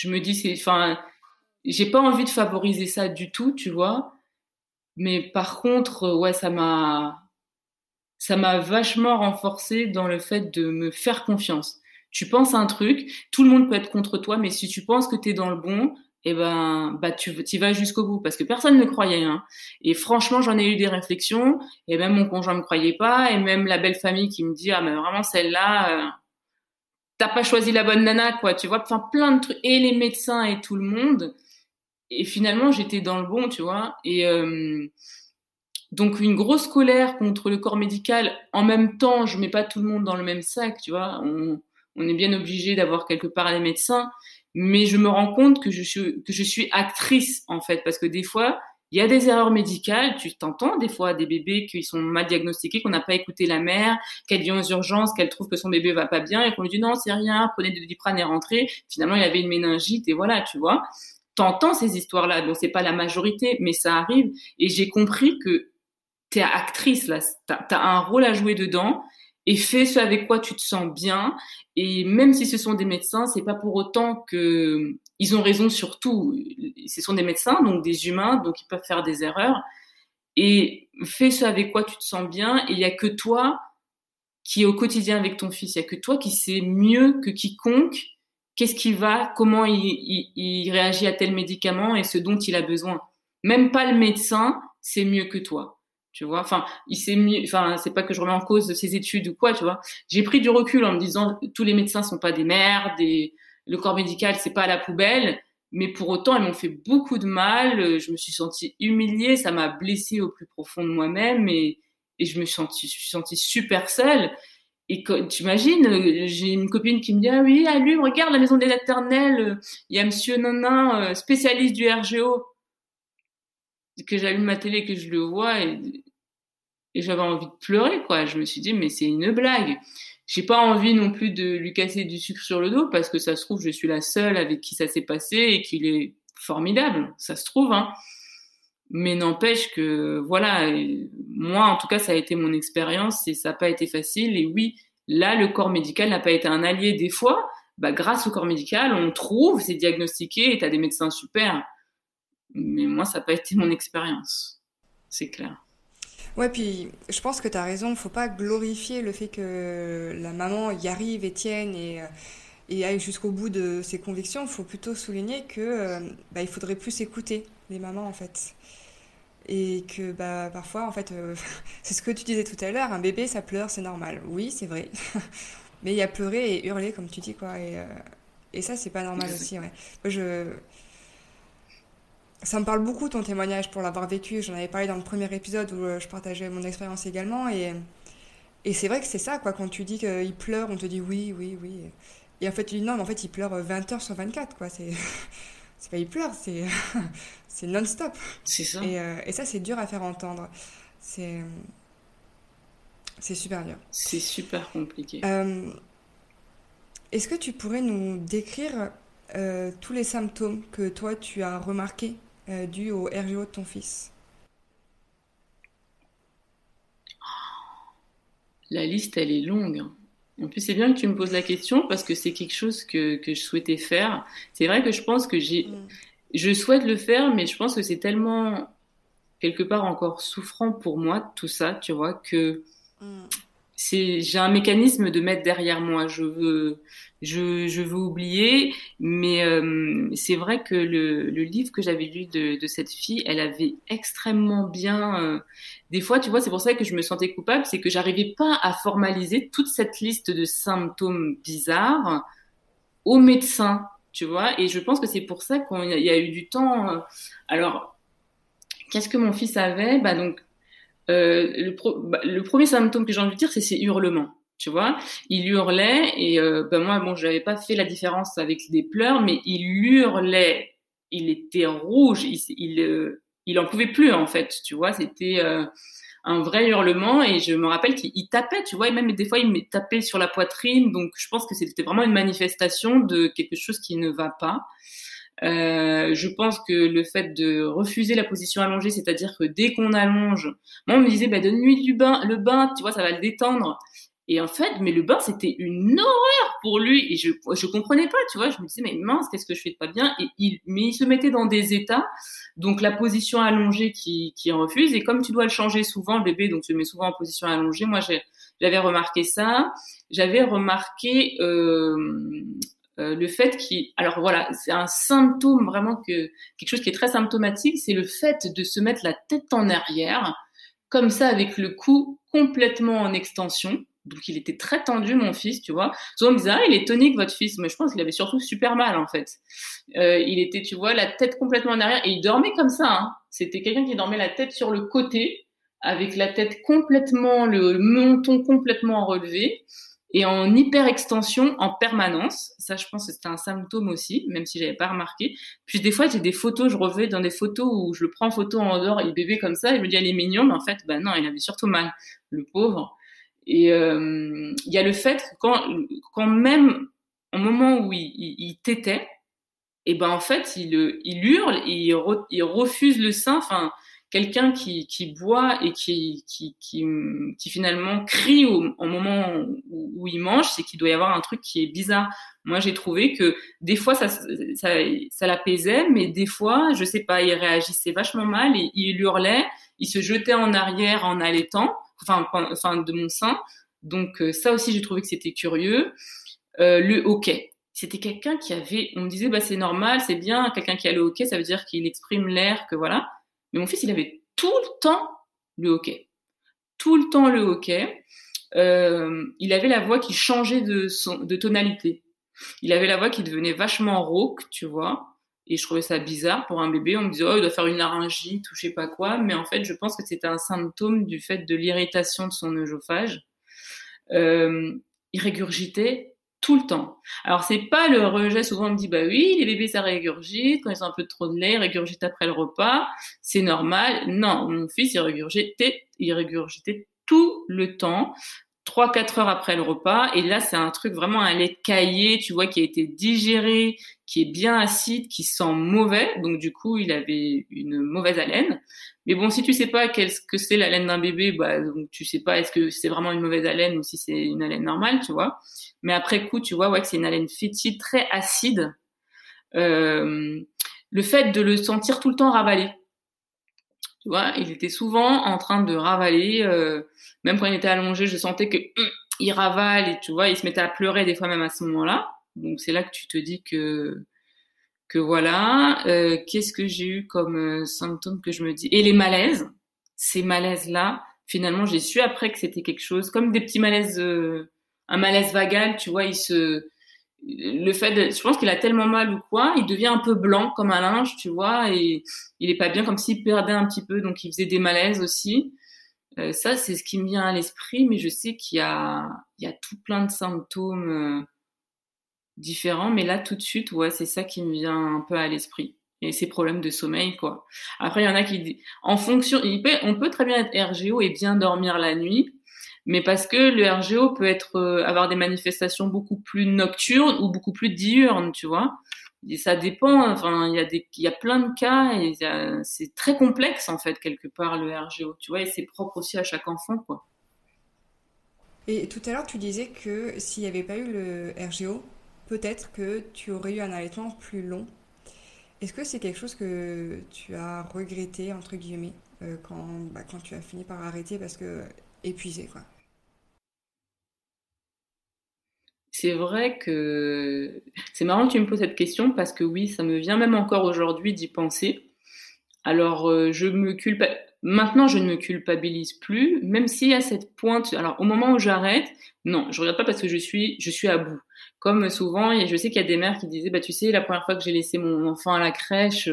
je me dis c'est enfin j'ai pas envie de favoriser ça du tout tu vois mais par contre ouais ça m'a ça m'a vachement renforcé dans le fait de me faire confiance. Tu penses à un truc, tout le monde peut être contre toi, mais si tu penses que tu es dans le bon, eh ben, bah, tu vas jusqu'au bout parce que personne ne croyait. Hein. Et franchement, j'en ai eu des réflexions et même mon conjoint me croyait pas et même la belle famille qui me dit ah mais vraiment celle-là, euh, t'as pas choisi la bonne nana quoi. Tu vois, enfin plein de trucs et les médecins et tout le monde. Et finalement, j'étais dans le bon, tu vois. Et euh, donc une grosse colère contre le corps médical. En même temps, je mets pas tout le monde dans le même sac, tu vois. On, est bien obligé d'avoir quelque part les médecins, mais je me rends compte que je suis actrice en fait, parce que des fois il y a des erreurs médicales, tu t'entends des fois des bébés qui sont mal diagnostiqués, qu'on n'a pas écouté la mère, qu'elle vient aux urgences, qu'elle trouve que son bébé va pas bien et qu'on lui dit non c'est rien, prenez de doliprane et rentrez. Finalement il avait une méningite et voilà tu vois. T'entends ces histoires-là, bon c'est pas la majorité, mais ça arrive et j'ai compris que t'es actrice là, t'as as un rôle à jouer dedans et fais ce avec quoi tu te sens bien. Et même si ce sont des médecins, c'est pas pour autant que ils ont raison sur tout. Ce sont des médecins, donc des humains, donc ils peuvent faire des erreurs. Et fais ce avec quoi tu te sens bien. Et il y a que toi qui est au quotidien avec ton fils. Il y a que toi qui sais mieux que quiconque qu'est-ce qui va, comment il, réagit à tel médicament et ce dont il a besoin. Même pas le médecin, c'est mieux que toi tu vois enfin il s'est mis enfin c'est pas que je remets en cause ses études ou quoi tu vois j'ai pris du recul en me disant tous les médecins sont pas des merdes et le corps médical c'est pas à la poubelle mais pour autant elles m'ont fait beaucoup de mal je me suis sentie humiliée ça m'a blessée au plus profond de moi-même et, et je me suis sentie, je sentie super seule et tu imagines, j'ai une copine qui me dit ah oui, à lui, regarde la maison des éternels, il y a Monsieur Nanin, euh, spécialiste du RGO que j'allume ma télé, que je le vois et, et j'avais envie de pleurer, quoi. Je me suis dit, mais c'est une blague. J'ai pas envie non plus de lui casser du sucre sur le dos parce que ça se trouve, je suis la seule avec qui ça s'est passé et qu'il est formidable. Ça se trouve, hein. Mais n'empêche que, voilà, moi, en tout cas, ça a été mon expérience et ça n'a pas été facile. Et oui, là, le corps médical n'a pas été un allié des fois. Bah, grâce au corps médical, on trouve, c'est diagnostiqué et tu as des médecins super. Mais moi, ça n'a pas été mon expérience. C'est clair. Ouais, puis je pense que tu as raison. Faut pas glorifier le fait que la maman y arrive et tienne et, euh, et aille jusqu'au bout de ses convictions. Il faut plutôt souligner que euh, bah, il faudrait plus écouter les mamans en fait. Et que bah, parfois, en fait, euh, c'est ce que tu disais tout à l'heure, un bébé ça pleure, c'est normal. Oui, c'est vrai. Mais il y a pleurer et hurler, comme tu dis, quoi. Et, et ça, c'est pas normal aussi, ouais. Moi, je ça me parle beaucoup ton témoignage pour l'avoir vécu. J'en avais parlé dans le premier épisode où euh, je partageais mon expérience également. Et, et c'est vrai que c'est ça, quoi. Quand tu dis qu'il pleure, on te dit oui, oui, oui. Et en fait, tu dis non, mais en fait, il pleure 20 heures sur 24, quoi. C'est, c'est pas il pleure, c'est, c'est non-stop. C'est ça. Et, euh, et ça, c'est dur à faire entendre. C'est, c'est super dur. C'est super compliqué. Euh, est-ce que tu pourrais nous décrire tous les symptômes que toi, tu as remarqués euh, dû au RGO de ton fils La liste, elle est longue. En plus, c'est bien que tu me poses la question parce que c'est quelque chose que, que, je souhaitais faire. C'est vrai que je pense que j'ai. Mm. Je souhaite le faire, mais je pense que c'est tellement, quelque part, encore souffrant pour moi, tout ça, tu vois, que. Mm j'ai un mécanisme de mettre derrière moi. Je veux, je, veux oublier, mais euh, c'est vrai que le, livre que j'avais lu de, de, cette fille, elle avait extrêmement bien. Euh, des fois, tu vois, c'est pour ça que je me sentais coupable, c'est que j'arrivais pas à formaliser toute cette liste de symptômes bizarres au médecin, tu vois. Et je pense que c'est pour ça qu'il y, y, a eu du temps. Euh, alors, qu'est-ce que mon fils avait? Bah donc euh, le, bah, le, premier symptôme que j'ai envie de dire, c'est ses hurlements. Tu vois, il hurlait et euh, ben moi, bon, je n'avais pas fait la différence avec des pleurs, mais il hurlait. Il était rouge. Il, il, euh, il en pouvait plus en fait. Tu vois, c'était un vrai hurlement et je me rappelle qu'il tapait, tu vois, et même des fois il me tapait sur la poitrine. Donc je pense que c'était vraiment une manifestation de quelque chose qui ne va pas. Euh, je pense que le fait de refuser la position allongée, c'est-à-dire que dès qu'on allonge, moi on me disait bah donne-lui du bain, le bain, tu vois, ça va le détendre. Et en fait, mais le bain, c'était une horreur pour lui. Et je, je comprenais pas, tu vois. Je me disais, mais mince, qu'est-ce que je fais de pas bien? Et il, mais il se mettait dans des états. Donc, la position allongée qui, qui refuse. Et comme tu dois le changer souvent, le bébé, donc, se met souvent en position allongée. Moi, j'avais remarqué ça. J'avais remarqué, euh, euh, le fait qu'il, alors voilà, c'est un symptôme vraiment que quelque chose qui est très symptomatique, c'est le fait de se mettre la tête en arrière, comme ça avec le cou complètement en extension. Donc il était très tendu, mon fils, tu vois. Souvent on me disait, ah, il est tonique, votre fils. Mais je pense qu'il avait surtout super mal, en fait. Euh, il était, tu vois, la tête complètement en arrière. Et il dormait comme ça. Hein. C'était quelqu'un qui dormait la tête sur le côté, avec la tête complètement, le menton complètement relevé et en hyper extension en permanence. Ça, je pense que c'était un symptôme aussi, même si j'avais pas remarqué. Puis des fois, j'ai des photos, je revenais dans des photos où je le prends en photo en dehors, il bébé comme ça, et je me dis, elle est mignon, mais en fait, bah non, il avait surtout mal, le pauvre. Et euh, il y a le fait que quand, quand même, au moment où il, il, il tétait, et ben en fait, il, il hurle, il, il refuse le sein, enfin, quelqu'un qui, qui boit et qui, qui, qui, qui finalement crie au, au moment où, il mange, c'est qu'il doit y avoir un truc qui est bizarre. Moi, j'ai trouvé que des fois, ça, ça, ça l'apaisait, mais des fois, je sais pas, il réagissait vachement mal et il hurlait, il se jetait en arrière en allaitant, enfin, enfin de mon sein. Donc euh, ça aussi, j'ai trouvé que c'était curieux. Euh, le hockey. C'était quelqu'un qui avait, on me disait, bah c'est normal, c'est bien, quelqu'un qui a le hockey, ça veut dire qu'il exprime l'air, que voilà. Mais mon fils, il avait tout le temps le hockey. Tout le temps le hockey. Euh, il avait la voix qui changeait de, son, de tonalité. Il avait la voix qui devenait vachement rauque, tu vois. Et je trouvais ça bizarre pour un bébé. On me disait, oh, il doit faire une laryngite ou je sais pas quoi. Mais en fait, je pense que c'était un symptôme du fait de l'irritation de son œsophage. Euh, il régurgitait tout le temps. Alors c'est pas le rejet, souvent on me dit bah oui, les bébés ça régurgite, quand ils ont un peu trop de lait, ils régurgitent après le repas, c'est normal. Non, mon fils il régurgitait, il régurgitait tout le temps. 3-4 heures après le repas. Et là, c'est un truc vraiment un lait caillé, tu vois, qui a été digéré, qui est bien acide, qui sent mauvais. Donc, du coup, il avait une mauvaise haleine. Mais bon, si tu sais pas qu'est-ce que c'est l'haleine d'un bébé, bah, donc tu sais pas est-ce que c'est vraiment une mauvaise haleine ou si c'est une haleine normale, tu vois. Mais après coup, tu vois, ouais, que c'est une haleine fétide, très acide. Euh, le fait de le sentir tout le temps ravaler. Tu vois, il était souvent en train de ravaler. Euh, même quand il était allongé, je sentais que hum, il ravale et tu vois, il se mettait à pleurer des fois même à ce moment-là. Donc c'est là que tu te dis que que voilà. Euh, Qu'est-ce que j'ai eu comme euh, symptômes que je me dis? Et les malaises, ces malaises-là, finalement, j'ai su après que c'était quelque chose comme des petits malaises, un malaise vagal, tu vois, il se le fait de, je pense qu'il a tellement mal ou quoi, il devient un peu blanc comme un linge, tu vois, et il est pas bien, comme s'il perdait un petit peu, donc il faisait des malaises aussi. Euh, ça, c'est ce qui me vient à l'esprit, mais je sais qu'il y a, il y a tout plein de symptômes euh, différents, mais là, tout de suite, ouais, c'est ça qui me vient un peu à l'esprit. Et ces problèmes de sommeil, quoi. Après, il y en a qui, en fonction, on peut très bien être RGO et bien dormir la nuit, mais parce que le RGO peut être euh, avoir des manifestations beaucoup plus nocturnes ou beaucoup plus diurnes, tu vois. Ça dépend. Enfin, il y a des, il y a plein de cas et c'est très complexe en fait quelque part le RGO, tu vois, et c'est propre aussi à chaque enfant, quoi. Et tout à l'heure, tu disais que s'il n'y avait pas eu le RGO, peut-être que tu aurais eu un allaitement plus long. Est-ce que c'est quelque chose que tu as regretté, entre guillemets, euh, quand, bah, quand tu as fini par arrêter parce que épuisé, C'est vrai que c'est marrant que tu me poses cette question parce que oui, ça me vient même encore aujourd'hui d'y penser. Alors, euh, je me culpa... Maintenant, je ne me culpabilise plus, même y a cette pointe. Alors, au moment où j'arrête, non, je regarde pas parce que je suis, je suis à bout. Comme souvent, et je sais qu'il y a des mères qui disaient, bah, tu sais, la première fois que j'ai laissé mon enfant à la crèche,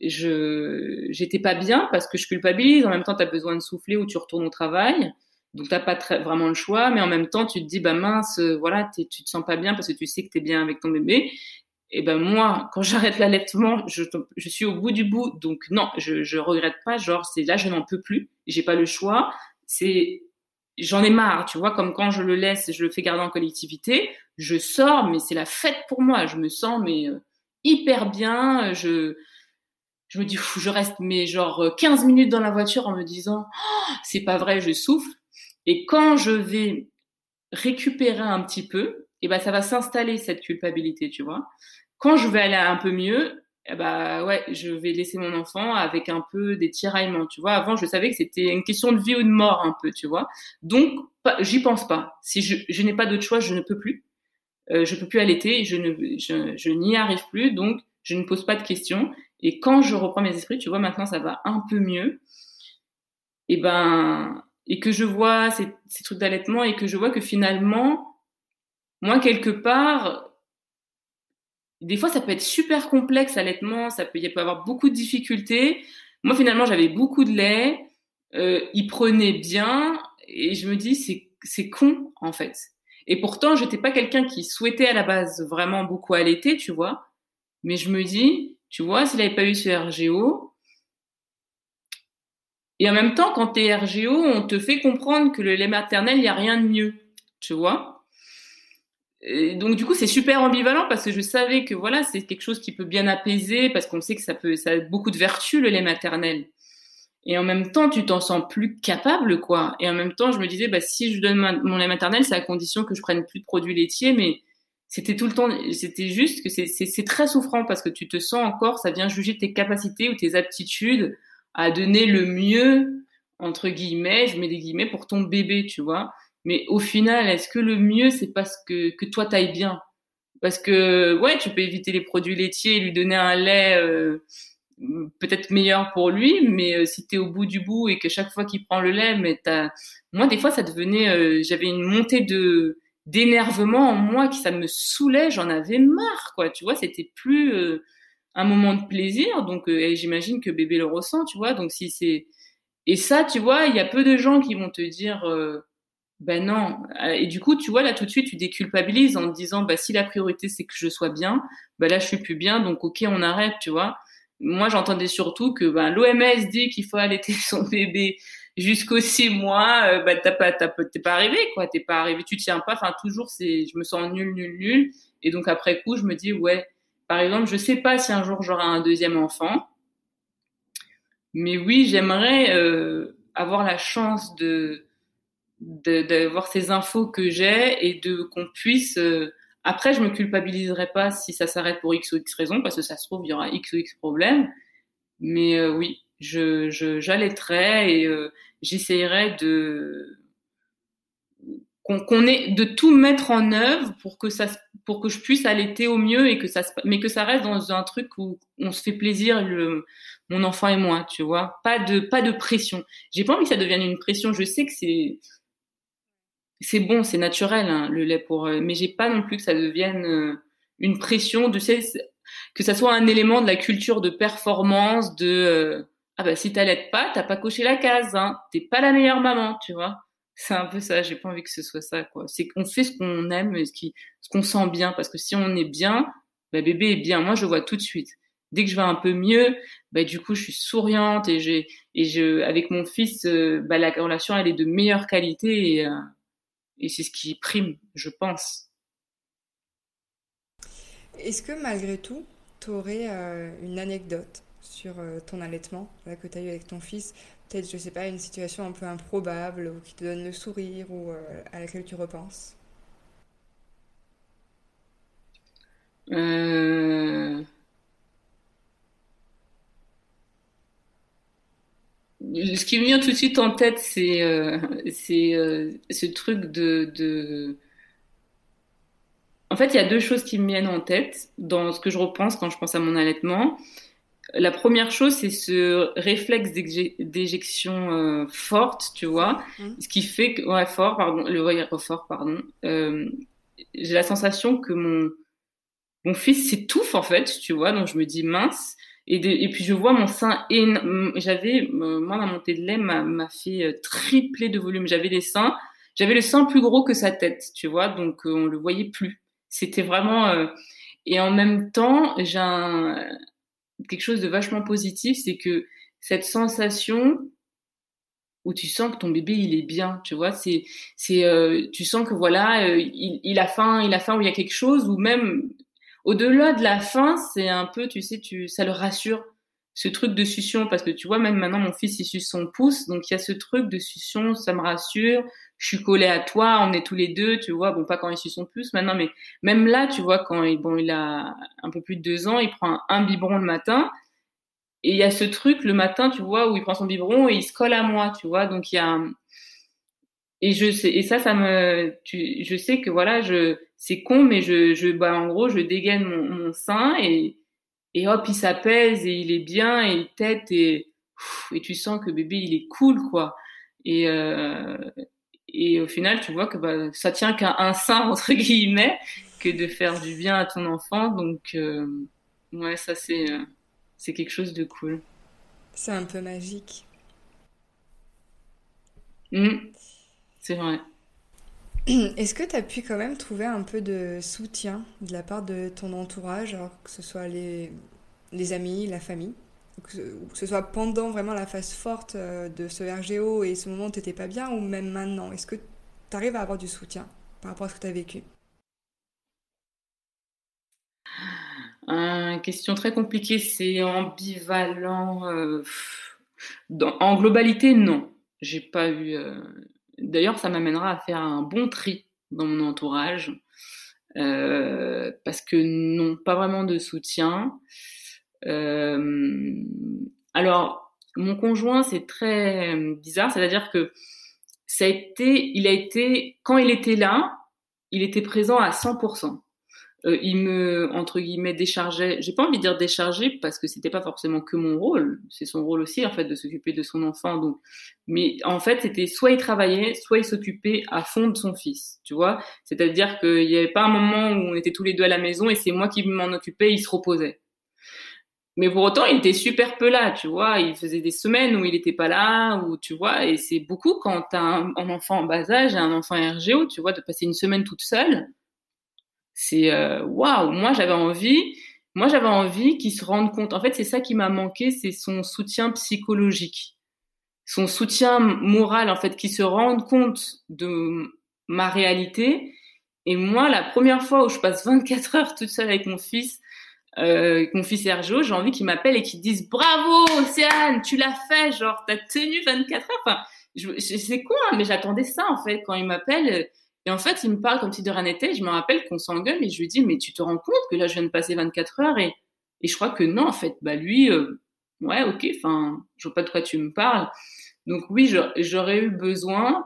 je, j'étais pas bien parce que je culpabilise. En même temps, tu as besoin de souffler ou tu retournes au travail. Donc t'as pas très, vraiment le choix, mais en même temps tu te dis bah mince, euh, voilà, tu te sens pas bien parce que tu sais que tu es bien avec ton bébé. Et ben moi, quand j'arrête l'allaitement, je, je suis au bout du bout. Donc non, je, je regrette pas. Genre, c'est là, je n'en peux plus. J'ai pas le choix. C'est, j'en ai marre. Tu vois, comme quand je le laisse, je le fais garder en collectivité. Je sors, mais c'est la fête pour moi. Je me sens mais euh, hyper bien. Je, je me dis, je reste mais genre 15 minutes dans la voiture en me disant, oh, c'est pas vrai, je souffle. Et quand je vais récupérer un petit peu, eh ben ça va s'installer cette culpabilité, tu vois. Quand je vais aller un peu mieux, eh ben ouais, je vais laisser mon enfant avec un peu des tiraillements, tu vois. Avant, je savais que c'était une question de vie ou de mort un peu, tu vois. Donc, j'y pense pas. Si je, je n'ai pas d'autre choix, je ne peux plus. Euh, je peux plus allaiter, je ne, je, je n'y arrive plus, donc je ne pose pas de questions. Et quand je reprends mes esprits, tu vois, maintenant ça va un peu mieux. Et ben, et que je vois ces, trucs d'allaitement et que je vois que finalement, moi quelque part, des fois ça peut être super complexe allaitement, ça peut, il peut y avoir beaucoup de difficultés. Moi finalement j'avais beaucoup de lait, euh, il prenait bien et je me dis c'est c'est con en fait. Et pourtant j'étais pas quelqu'un qui souhaitait à la base vraiment beaucoup allaiter, tu vois. Mais je me dis, tu vois, s'il n'avait pas eu ce RGO, et en même temps, quand tu es RGO, on te fait comprendre que le lait maternel, il n'y a rien de mieux, tu vois? Et donc du coup, c'est super ambivalent parce que je savais que voilà, c'est quelque chose qui peut bien apaiser parce qu'on sait que ça peut, ça a beaucoup de vertus le lait maternel. Et en même temps, tu t'en sens plus capable, quoi. Et en même temps, je me disais, bah si je donne mon lait maternel, c'est à condition que je prenne plus de produits laitiers, mais c'était tout le temps, c'était juste que c'est très souffrant parce que tu te sens encore, ça vient juger tes capacités ou tes aptitudes à donner le mieux, entre guillemets, je mets des guillemets, pour ton bébé, tu vois. Mais au final, est-ce que le mieux, c'est parce que, que toi, t'ailles bien? Parce que, ouais, tu peux éviter les produits laitiers et lui donner un lait euh, peut-être meilleur pour lui, mais euh, si t'es au bout du bout et que chaque fois qu'il prend le lait, mais t'as... Moi, des fois, ça devenait... Euh, j'avais une montée de d'énervement en moi qui ça me saoulait, j'en avais marre quoi, tu vois, c'était plus euh, un moment de plaisir donc euh, j'imagine que bébé le ressent, tu vois. Donc si c'est et ça, tu vois, il y a peu de gens qui vont te dire euh, ben non et du coup, tu vois là tout de suite tu déculpabilises en te disant bah si la priorité c'est que je sois bien, bah là je suis plus bien donc OK, on arrête, tu vois. Moi, j'entendais surtout que ben, l'OMS dit qu'il faut allaiter son bébé jusqu'aux six mois, euh, bah, t'as pas, t'es pas arrivé, quoi. T'es pas arrivé, tu tiens pas. Enfin, toujours, c'est, je me sens nul, nul, nul. Et donc, après coup, je me dis, ouais, par exemple, je sais pas si un jour j'aurai un deuxième enfant. Mais oui, j'aimerais euh, avoir la chance de d'avoir ces infos que j'ai et de qu'on puisse euh, après je me culpabiliserai pas si ça s'arrête pour x ou x raison parce que ça se trouve il y aura x ou x problème mais euh, oui je j'allaiterai et j'essayerai de qu'on ait de tout mettre en œuvre pour que ça pour que je puisse allaiter au mieux et que ça mais que ça reste dans un truc où on se fait plaisir le mon enfant et moi tu vois. Pas de pas de pression. J'ai pas envie que ça devienne une pression. Je sais que c'est c'est bon c'est naturel hein, le lait pour euh, mais j'ai pas non plus que ça devienne euh, une pression. De que ça soit un élément de la culture de performance de ah bah si t'allaites pas, t'as pas coché la case, hein. T'es pas la meilleure maman, tu vois. C'est un peu ça. J'ai pas envie que ce soit ça. C'est qu'on fait ce qu'on aime, ce qu'on sent bien, parce que si on est bien, bah bébé est bien. Moi, je vois tout de suite. Dès que je vais un peu mieux, bah du coup, je suis souriante et j'ai et je avec mon fils, euh, bah la relation elle est de meilleure qualité et, euh, et c'est ce qui prime, je pense. Est-ce que malgré tout, tu aurais euh, une anecdote? Sur euh, ton allaitement que tu as eu avec ton fils Peut-être, je sais pas, une situation un peu improbable ou qui te donne le sourire ou euh, à laquelle tu repenses euh... Ce qui me vient tout de suite en tête, c'est ce truc de... En fait, il y a deux choses qui me viennent en tête dans ce que je repense quand je pense à mon allaitement. La première chose, c'est ce réflexe d'éjection euh, forte, tu vois, mmh. ce qui fait que, ouais, fort, pardon, le voyage fort, pardon. Euh, j'ai la sensation que mon mon fils s'étouffe en fait, tu vois, donc je me dis mince. Et, et puis je vois mon sein J'avais, euh, moi, ma montée de lait m'a fait tripler de volume. J'avais des seins, j'avais le sein plus gros que sa tête, tu vois, donc on le voyait plus. C'était vraiment Et en même temps, j'ai quelque chose de vachement positif, c'est que cette sensation où tu sens que ton bébé il est bien, tu vois, c'est c'est euh, tu sens que voilà, euh, il, a faim, il a faim il y a quelque chose ou même au-delà de la faim, c'est un peu tu sais tu ça le rassure ce truc de succion parce que tu vois même maintenant mon fils il suce son pouce donc il y a ce truc de succion ça me rassure je suis collée à toi on est tous les deux tu vois bon pas quand il suce son pouce maintenant mais même là tu vois quand il bon il a un peu plus de deux ans il prend un biberon le matin et il y a ce truc le matin, tu vois, où il prend son biberon et il se colle à moi, tu vois. Donc il y a et je sais et ça, ça me, tu, je sais que voilà, je, c'est con, mais je, je, bah en gros, je dégaine mon, mon sein et et hop, il s'apaise et il est bien et il tête et et tu sens que bébé il est cool quoi. Et euh, et au final, tu vois que bah, ça tient qu'à un sein entre guillemets que de faire du bien à ton enfant. Donc euh, ouais, ça c'est euh, c'est quelque chose de cool. C'est un peu magique. Mmh. c'est vrai. Est-ce que tu as pu quand même trouver un peu de soutien de la part de ton entourage, alors que ce soit les, les amis, la famille, ou que, ce soit pendant vraiment la phase forte euh, de ce RGO et ce moment où tu n'étais pas bien, ou même maintenant Est-ce que tu arrives à avoir du soutien par rapport à ce que tu as vécu? Une question très compliquée, c'est ambivalent. Euh, en globalité, non. J'ai pas eu. Euh, d'ailleurs, ça m'amènera à faire un bon tri dans mon entourage. Euh, parce que non, pas vraiment de soutien. alors, mon conjoint, c'est très bizarre, c'est-à-dire que ça a été, il a été, quand il était là, il était présent à 100%. Euh, il me entre guillemets déchargeait. J'ai pas envie de dire décharger parce que c'était pas forcément que mon rôle. C'est son rôle aussi en fait de s'occuper de son enfant. Donc, mais en fait c'était soit il travaillait, soit il s'occupait à fond de son fils. Tu vois, c'est-à-dire qu'il y avait pas un moment où on était tous les deux à la maison et c'est moi qui m'en occupais, il se reposait. Mais pour autant, il était super peu là, tu vois. Il faisait des semaines où il était pas là, ou tu vois. Et c'est beaucoup quand t'as un, un enfant en bas âge, un enfant RGO, tu vois, de passer une semaine toute seule c'est euh, waouh, moi j'avais envie, moi j'avais envie qu'il se rende compte. En fait, c'est ça qui m'a manqué, c'est son soutien psychologique, son soutien moral en fait, qu'il se rende compte de ma réalité. Et moi, la première fois où je passe 24 heures toute seule avec mon fils, euh, mon fils Sergio, j'ai envie qu'il m'appelle et qu'il dise bravo Océane, tu l'as fait, genre t'as tenu 24 heures. Enfin, c'est quoi, hein, mais j'attendais ça en fait quand il m'appelle. Et en fait, il me parle comme si de rien n'était. Je me rappelle qu'on s'engueule et je lui dis, mais tu te rends compte que là, je viens de passer 24 heures et, et je crois que non, en fait, bah lui, euh, ouais, ok, enfin, je vois pas de quoi tu me parles. Donc oui, j'aurais eu besoin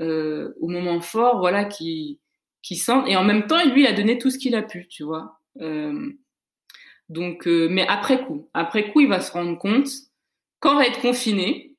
euh, au moment fort, voilà, qui qui sent. Et en même temps, lui, il a donné tout ce qu'il a pu, tu vois. Euh, donc, euh, mais après coup, après coup, il va se rendre compte va être confiné,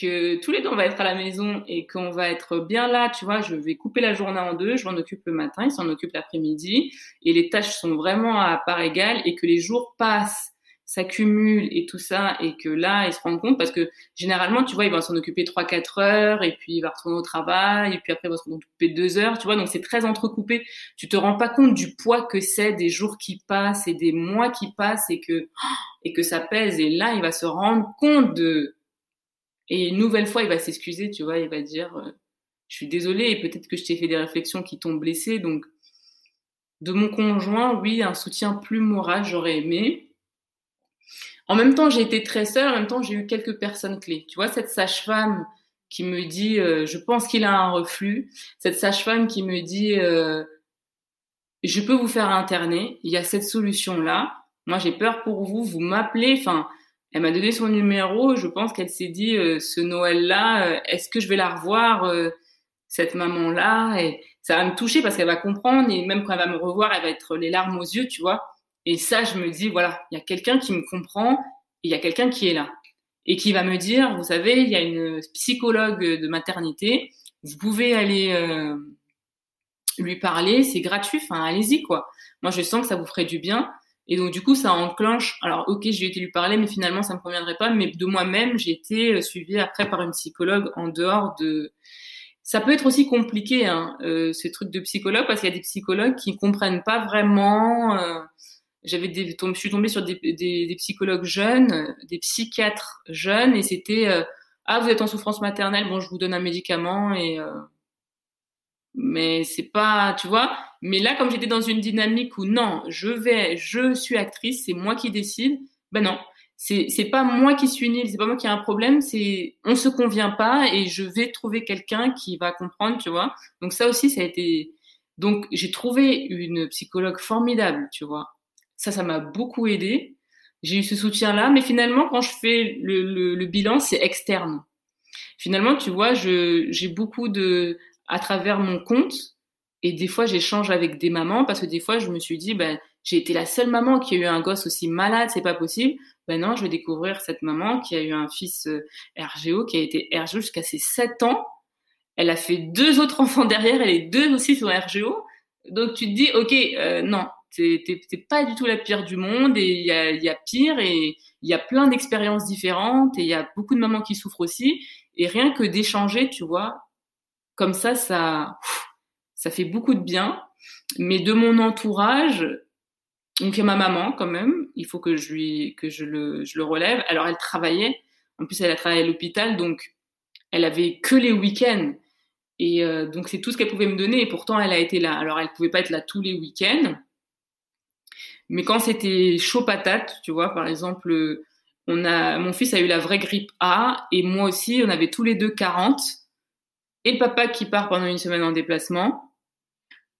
que tous les deux on va être à la maison et qu'on va être bien là, tu vois, je vais couper la journée en deux, je m'en occupe le matin, il s'en occupe l'après-midi et les tâches sont vraiment à part égale et que les jours passent, s'accumulent et tout ça et que là il se rend compte parce que généralement tu vois il va s'en occuper trois quatre heures et puis il va retourner au travail et puis après il va s'en occuper deux heures tu vois donc c'est très entrecoupé. Tu te rends pas compte du poids que c'est des jours qui passent et des mois qui passent et que et que ça pèse et là il va se rendre compte de et une nouvelle fois, il va s'excuser, tu vois, il va dire euh, Je suis désolé, et peut-être que je t'ai fait des réflexions qui t'ont blessé. Donc, de mon conjoint, oui, un soutien plus moral, j'aurais aimé. En même temps, j'ai été très seule, en même temps, j'ai eu quelques personnes clés. Tu vois, cette sage-femme qui me dit euh, Je pense qu'il a un reflux. Cette sage-femme qui me dit euh, Je peux vous faire interner, il y a cette solution-là. Moi, j'ai peur pour vous, vous m'appelez. Enfin, elle m'a donné son numéro. Je pense qu'elle s'est dit euh, ce Noël-là, euh, est-ce que je vais la revoir euh, cette maman-là? Et ça va me toucher parce qu'elle va comprendre et même quand elle va me revoir, elle va être les larmes aux yeux, tu vois. Et ça, je me dis voilà, il y a quelqu'un qui me comprend et il y a quelqu'un qui est là et qui va me dire, vous savez, il y a une psychologue de maternité, vous pouvez aller lui parler, c'est gratuit, enfin allez-y quoi. Moi, je sens que ça vous ferait du bien. Et donc, du coup, ça enclenche. Alors, ok, j'ai été lui parler, mais finalement, ça me conviendrait pas. Mais de moi-même, j'ai été euh, suivie après par une psychologue en dehors de. ça peut être aussi compliqué, hein, euh, ces trucs de psychologue, parce qu'il y a des psychologues qui comprennent pas vraiment. Euh, j'avais des, je suis tombée sur des, des, des, psychologues jeunes, des psychiatres jeunes, et c'était euh, ah vous êtes en souffrance maternelle, bon je vous donne un médicament et euh, mais c'est pas, tu vois. Mais là, comme j'étais dans une dynamique où non, je vais, je suis actrice, c'est moi qui décide. Ben non, c'est c'est pas moi qui suis nulle, c'est pas moi qui ai un problème, c'est on se convient pas et je vais trouver quelqu'un qui va comprendre, tu vois. Donc ça aussi, ça a été. Donc j'ai trouvé une psychologue formidable, tu vois. Ça, ça m'a beaucoup aidé. J'ai eu ce soutien-là, mais finalement, quand je fais le, le, le bilan, c'est externe. Finalement, tu vois, j'ai beaucoup de à travers mon compte. Et des fois, j'échange avec des mamans parce que des fois, je me suis dit, ben, j'ai été la seule maman qui a eu un gosse aussi malade, c'est pas possible. Ben non, je vais découvrir cette maman qui a eu un fils euh, RGO, qui a été RGO jusqu'à ses 7 ans. Elle a fait deux autres enfants derrière, elle est deux aussi sur RGO. Donc tu te dis, ok, euh, non, t'es pas du tout la pire du monde et il y a pire et il y a plein d'expériences différentes et il y a beaucoup de mamans qui souffrent aussi. Et rien que d'échanger, tu vois, comme ça, ça, ça fait beaucoup de bien. Mais de mon entourage, donc il y a ma maman quand même, il faut que je lui, que je le, je le relève. Alors elle travaillait, en plus elle a travaillé à l'hôpital, donc elle avait que les week-ends. Et euh, donc c'est tout ce qu'elle pouvait me donner. Et pourtant elle a été là. Alors elle pouvait pas être là tous les week-ends. Mais quand c'était chaud patate, tu vois, par exemple, on a, mon fils a eu la vraie grippe A et moi aussi, on avait tous les deux 40 et le papa qui part pendant une semaine en déplacement.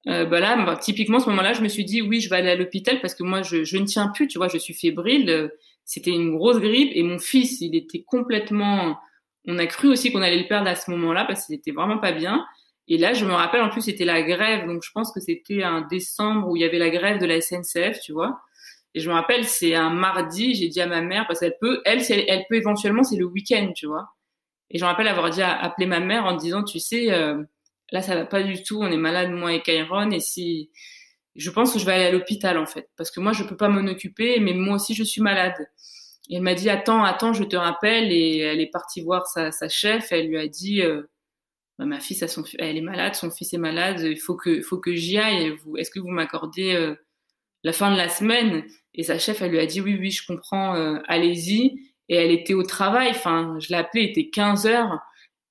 Euh, bah là, bah, typiquement, ce moment-là, je me suis dit, oui, je vais aller à l'hôpital parce que moi, je, je, ne tiens plus, tu vois, je suis fébrile. C'était une grosse grippe et mon fils, il était complètement. On a cru aussi qu'on allait le perdre à ce moment-là parce qu'il était vraiment pas bien. Et là, je me rappelle, en plus, c'était la grève, donc je pense que c'était un décembre où il y avait la grève de la SNCF, tu vois. Et je me rappelle, c'est un mardi, j'ai dit à ma mère parce qu'elle peut, elle, elle, elle peut éventuellement, c'est le week-end, tu vois. Et je me rappelle avoir dit à appeler ma mère en disant, tu sais, euh, là ça va pas du tout, on est malade moi et Kairon, et si je pense que je vais aller à l'hôpital en fait, parce que moi je peux pas m'en occuper, mais moi aussi je suis malade. Et elle m'a dit attends, attends, je te rappelle, et elle est partie voir sa, sa chef, elle lui a dit euh, bah, ma fille, elle est malade, son fils est malade, il faut que, faut que j'y aille. Est-ce que vous m'accordez euh, la fin de la semaine? Et sa chef, elle lui a dit oui, oui, je comprends, allez-y et elle était au travail. Enfin, je l'ai appelée, il était 15 heures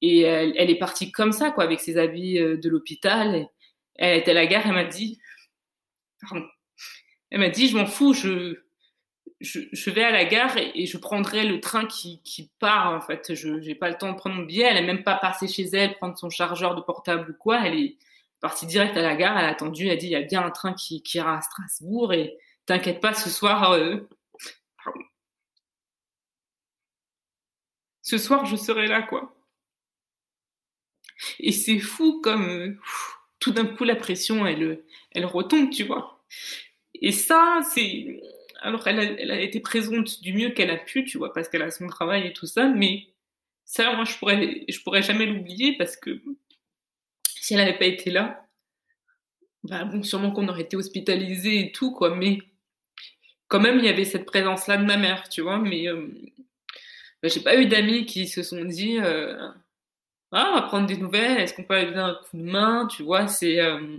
et elle, est partie comme ça, quoi, avec ses habits euh, de l'hôpital. Elle était à la gare, elle m'a dit, elle m'a dit, je m'en fous, je, vais à la gare et, je prendrai le train qui, qui part. En fait, je n'ai pas le temps de prendre mon billet. Elle est même pas passée chez elle prendre son chargeur de portable ou quoi. Elle est partie direct à la gare. Elle a attendu. Elle a dit, il y a bien un train qui, qui ira à Strasbourg et t'inquiète pas, ce soir, euh, ce soir je serai là quoi. Et c'est fou comme tout d'un coup la pression elle elle retombe, tu vois. Et ça c'est alors elle a, été présente du mieux qu'elle a pu, tu vois, parce qu'elle a son travail et tout ça, mais ça moi je pourrais pourrais jamais l'oublier parce que si elle n'avait pas été là, bah bon sûrement qu'on aurait été hospitalisé et tout quoi, mais quand même il y avait cette présence là de ma mère, tu vois, mais euh, bah, j'ai pas eu d'amis qui se sont dit euh, ah on va prendre des nouvelles est-ce qu'on peut aller un coup de main? Tu vois c'est euh...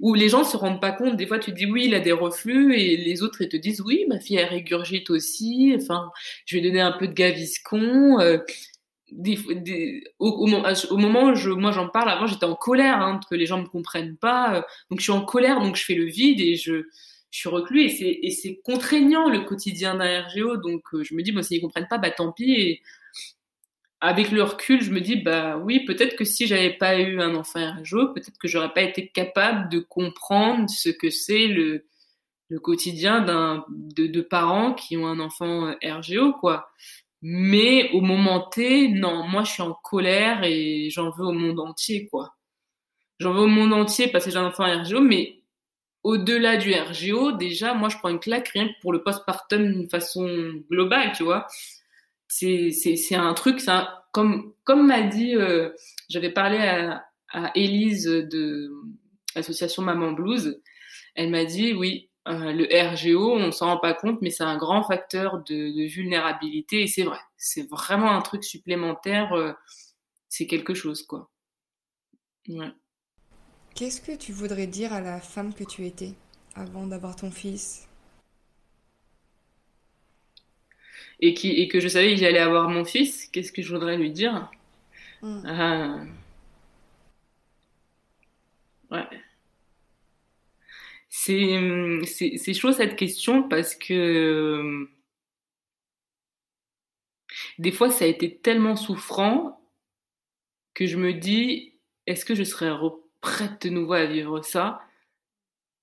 où les gens se rendent pas compte. Des fois tu dis oui il a des reflux et les autres ils te disent oui ma fille elle régurgite aussi enfin je vais donner un peu de gaviscon euh, au, moment où je, moi j'en parle avant j'étais en colère hein, que les gens me comprennent pas euh, donc je suis en colère donc je fais le vide et je je suis reclus et c'est contraignant le quotidien d'un RGO donc euh, je me dis bon s'ils comprennent pas bah tant pis. Et avec le recul je me dis bah oui peut-être que si j'avais pas eu un enfant RGO peut-être que j'aurais pas été capable de comprendre ce que c'est le le quotidien d'un de, de parents qui ont un enfant euh, RGO quoi. Mais au moment T non moi je suis en colère et j'en veux au monde entier quoi. J'en veux au monde entier parce que j'ai un enfant RGO mais au-delà du RGO, déjà, moi, je prends une claque rien que pour le postpartum d'une façon globale, tu vois. C'est, un truc, comme, comme m'a dit, euh, j'avais parlé à, à Élise de l'association Maman Blues. Elle m'a dit, oui, euh, le RGO, on s'en rend pas compte, mais c'est un grand facteur de, de vulnérabilité. Et c'est vrai, c'est vraiment un truc supplémentaire. Euh, c'est quelque chose, quoi. Ouais. Qu'est-ce que tu voudrais dire à la femme que tu étais avant d'avoir ton fils? Et, qui, et que je savais que j'allais avoir mon fils, qu'est-ce que je voudrais lui dire? Hmm. Ah, Ouais. C'est, chaud cette question parce que des fois ça a été tellement souffrant que je me dis, est-ce que je serais prête de nouveau à vivre ça?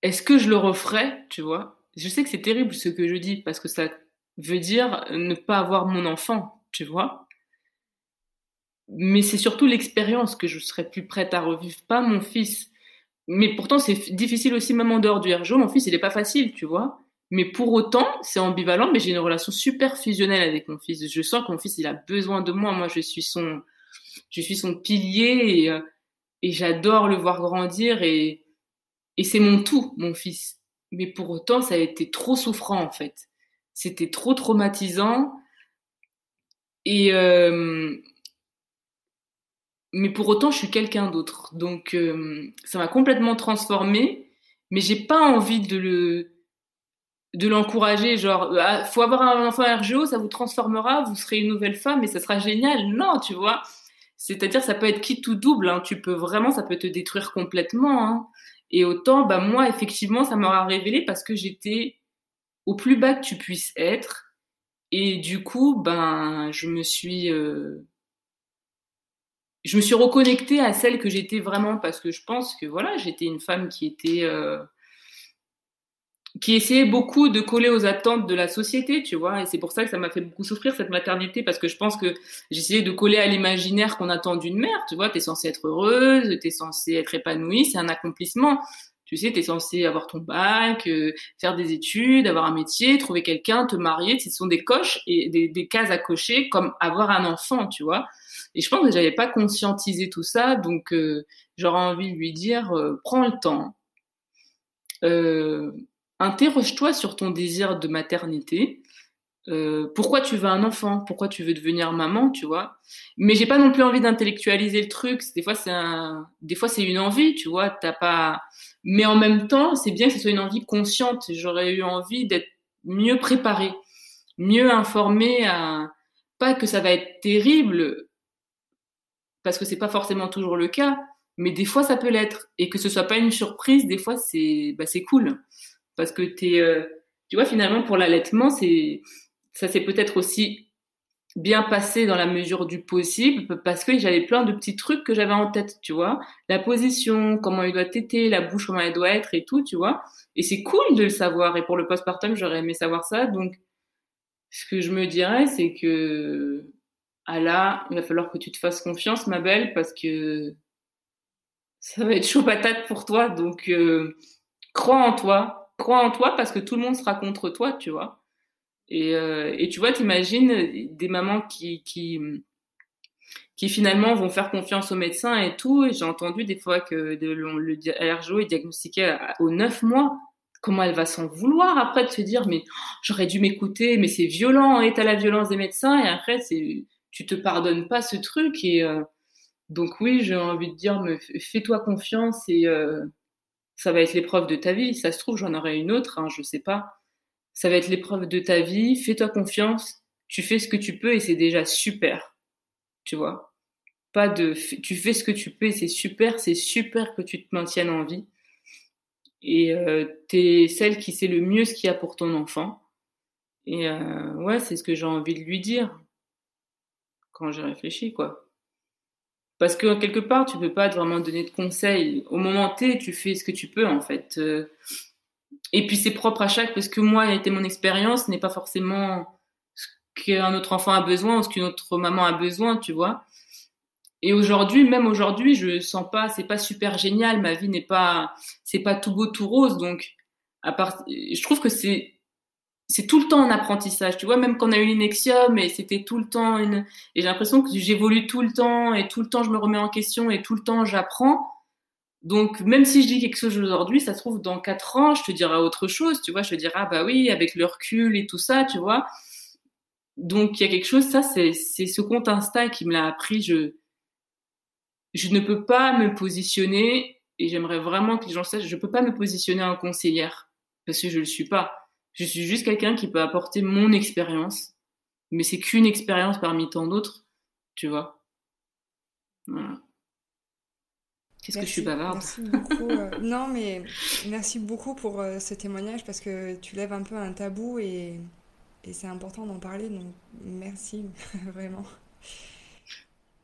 Est-ce que je le referais, tu vois? Je sais que c'est terrible ce que je dis parce que ça veut dire ne pas avoir mon enfant, tu vois? Mais c'est surtout l'expérience que je serais plus prête à revivre, pas mon fils. Mais pourtant, c'est difficile aussi, même en dehors du RGO. Mon fils, il est pas facile, tu vois? Mais pour autant, c'est ambivalent, mais j'ai une relation super fusionnelle avec mon fils. Je sens que mon fils, il a besoin de moi. Moi, je suis son, je suis son pilier euh, et j'adore le voir grandir et, et c'est mon tout, mon fils. Mais pour autant, ça a été trop souffrant, en fait. C'était trop traumatisant. Et, euh, mais pour autant, je suis quelqu'un d'autre. Donc, euh, ça m'a complètement transformée, mais j'ai pas envie de le, de l'encourager, genre, ah, faut avoir un enfant RGO, ça vous transformera, vous serez une nouvelle femme et ça sera génial. Non, tu vois. C'est-à-dire, ça peut être quitte ou double, hein. Tu peux vraiment, ça peut te détruire complètement, hein. Et autant, bah, moi, effectivement, ça m'aura révélé parce que j'étais au plus bas que tu puisses être. Et du coup, ben, je me suis, euh, reconnectée à celle que j'étais vraiment parce que je pense que voilà, j'étais une femme qui était euh, qui essayait beaucoup de coller aux attentes de la société, tu vois, et c'est pour ça que ça m'a fait beaucoup souffrir cette maternité parce que je pense que j'essayais de coller à l'imaginaire qu'on attend d'une mère, tu vois, t'es censée être heureuse, t'es censée être épanouie, c'est un accomplissement. Tu sais, t'es censé avoir ton bac, euh, faire des études, avoir un métier, trouver quelqu'un, te marier. Ce sont des coches et des, des cases à cocher, comme avoir un enfant, tu vois. Et je pense que j'avais pas conscientisé tout ça, donc euh, j'aurais envie de lui dire euh, prends le temps, euh, interroge-toi sur ton désir de maternité. Euh, pourquoi tu veux un enfant? Pourquoi tu veux devenir maman Tu vois? Mais j'ai pas non plus envie d'intellectualiser le truc. Des fois, c'est une envie, tu vois? T'as pas. Mais en même temps, c'est bien que ce soit une envie consciente. J'aurais eu envie d'être mieux préparée, mieux informée. Pas que ça va être terrible, parce que c'est pas forcément toujours le cas, mais des fois ça peut l'être. Et que ce soit pas une surprise, des fois c'est bah, c'est cool. Parce que t'es, euh, tu vois, finalement pour l'allaitement, c'est ça s'est peut-être aussi bien passé dans la mesure du possible parce que j'avais plein de petits trucs que j'avais en tête, tu vois. La position, comment il doit téter, la bouche, comment elle doit être et tout, tu vois. Et c'est cool de le savoir. Et pour le postpartum, j'aurais aimé savoir ça. Donc, ce que je me dirais, c'est que, ah là, il va falloir que tu te fasses confiance, ma belle, parce que ça va être chaud patate pour toi. Donc, euh, crois en toi. Crois en toi parce que tout le monde sera contre toi, tu vois. Et, euh, tu vois, t'imagines des mamans qui, qui, qui finalement vont faire confiance aux médecins et tout. Et j'ai entendu des fois que de, le, le est diagnostiqué aux neuf mois. Comment elle va s'en vouloir après de se dire mais oh, j'aurais dû m'écouter, mais c'est violent et t'as la violence des médecins et après tu te pardonnes pas ce truc et euh, donc oui j'ai envie de dire mais fais-toi confiance et euh, ça va être l'épreuve de ta vie. Ça se trouve j'en aurai une autre, hein, je sais pas ça va être l'épreuve de ta vie, fais-toi confiance, tu fais ce que tu peux et c'est déjà super. Tu vois? Pas de tu fais ce que tu peux et c'est super, c'est super que tu te maintiennes en vie. Et euh, t'es celle qui sait le mieux ce qu'il y a pour ton enfant. Et euh, ouais, c'est ce que j'ai envie de lui dire quand j'ai réfléchi, quoi. Parce que quelque part, tu peux pas vraiment donner de conseils. Au moment T, tu fais ce que tu peux, en fait. Euh, et puis c'est propre à chaque, parce que moi, a été mon expérience, n'est pas forcément ce qu'un autre enfant a besoin ou ce qu'une autre maman a besoin, tu vois. Et aujourd'hui, même aujourd'hui, je sens pas, c'est pas super génial, ma vie n'est pas, c'est pas tout beau, tout rose, donc, à part, je trouve que c'est, c'est tout le temps un apprentissage, tu vois, même quand on a eu l'inexium, et c'était tout le temps une, et j'ai l'impression que j'évolue tout le temps, et tout le temps je me remets en question, et tout le temps j'apprends. Donc, même si je dis quelque chose aujourd'hui, ça se trouve, dans quatre ans, je te dirai autre chose, tu vois. Je te dirai, ah bah oui, avec le recul et tout ça, tu vois. Donc, il y a quelque chose, ça, c'est, c'est ce compte Insta qui me l'a appris. Je, je ne peux pas me positionner, et j'aimerais vraiment que les gens sachent, je ne peux pas me positionner en conseillère, parce que je ne le suis pas. Je suis juste quelqu'un qui peut apporter mon expérience, mais c'est qu'une expérience parmi tant d'autres, tu vois. Voilà. Qu'est-ce que je suis bavarde Merci beaucoup. Euh, non, mais merci beaucoup pour euh, ce témoignage parce que tu lèves un peu un tabou et, et c'est important d'en parler. Donc, merci vraiment.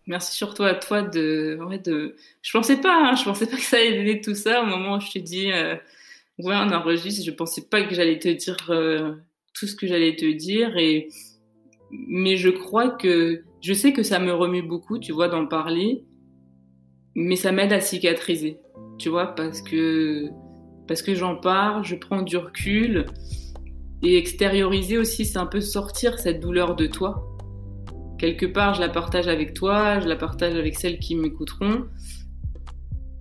Merci surtout à toi de, ouais, de. Je pensais pas, hein, je pensais pas que ça allait donner tout ça au moment où je t'ai dit, euh, ouais, on enregistre. Je pensais pas que j'allais te dire euh, tout ce que j'allais te dire et, mais je crois que, je sais que ça me remue beaucoup, tu vois, d'en parler, mais ça m'aide à cicatriser, tu vois, parce que, parce que j'en parle, je prends du recul et extérioriser aussi, c'est un peu sortir cette douleur de toi quelque part, je la partage avec toi, je la partage avec celles qui m'écouteront.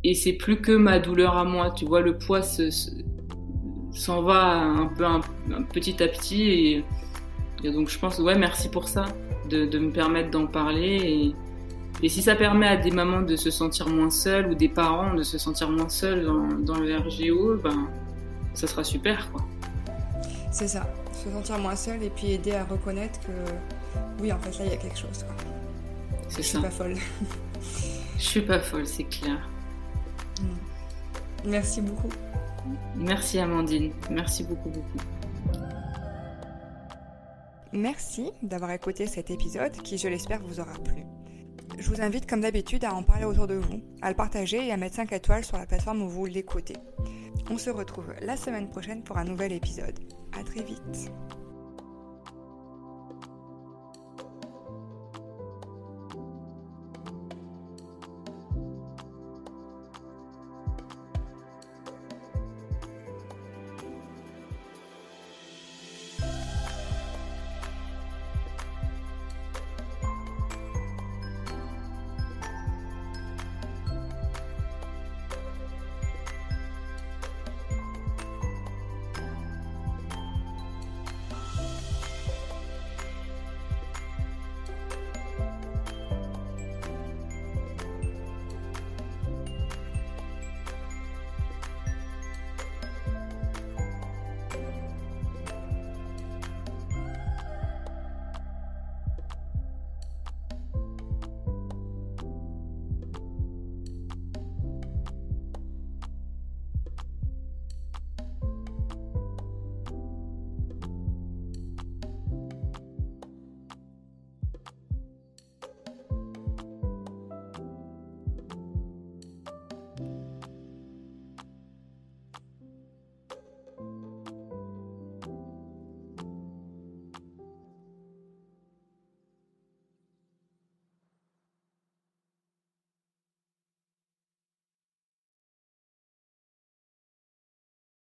Et c'est plus que ma douleur à moi, tu vois, le poids s'en va un peu un, petit à petit. Et, donc je pense, ouais, merci pour ça, de, me permettre d'en parler. Et, si ça permet à des mamans de se sentir moins seules ou des parents de se sentir moins seuls dans, dans le RGO, ben, ça sera super, quoi. C'est ça, se sentir moins seul et puis aider à reconnaître que oui, en fait, là, il y a quelque chose. C'est ça. Je suis pas folle. Je suis pas folle, c'est clair. Merci beaucoup. Merci Amandine. Merci beaucoup, beaucoup. Merci d'avoir écouté cet épisode qui, je l'espère, vous aura plu. Je vous invite, comme d'habitude, à en parler autour de vous, à le partager et à mettre 5 étoiles sur la plateforme où vous l'écoutez. On se retrouve la semaine prochaine pour un nouvel épisode. À très vite.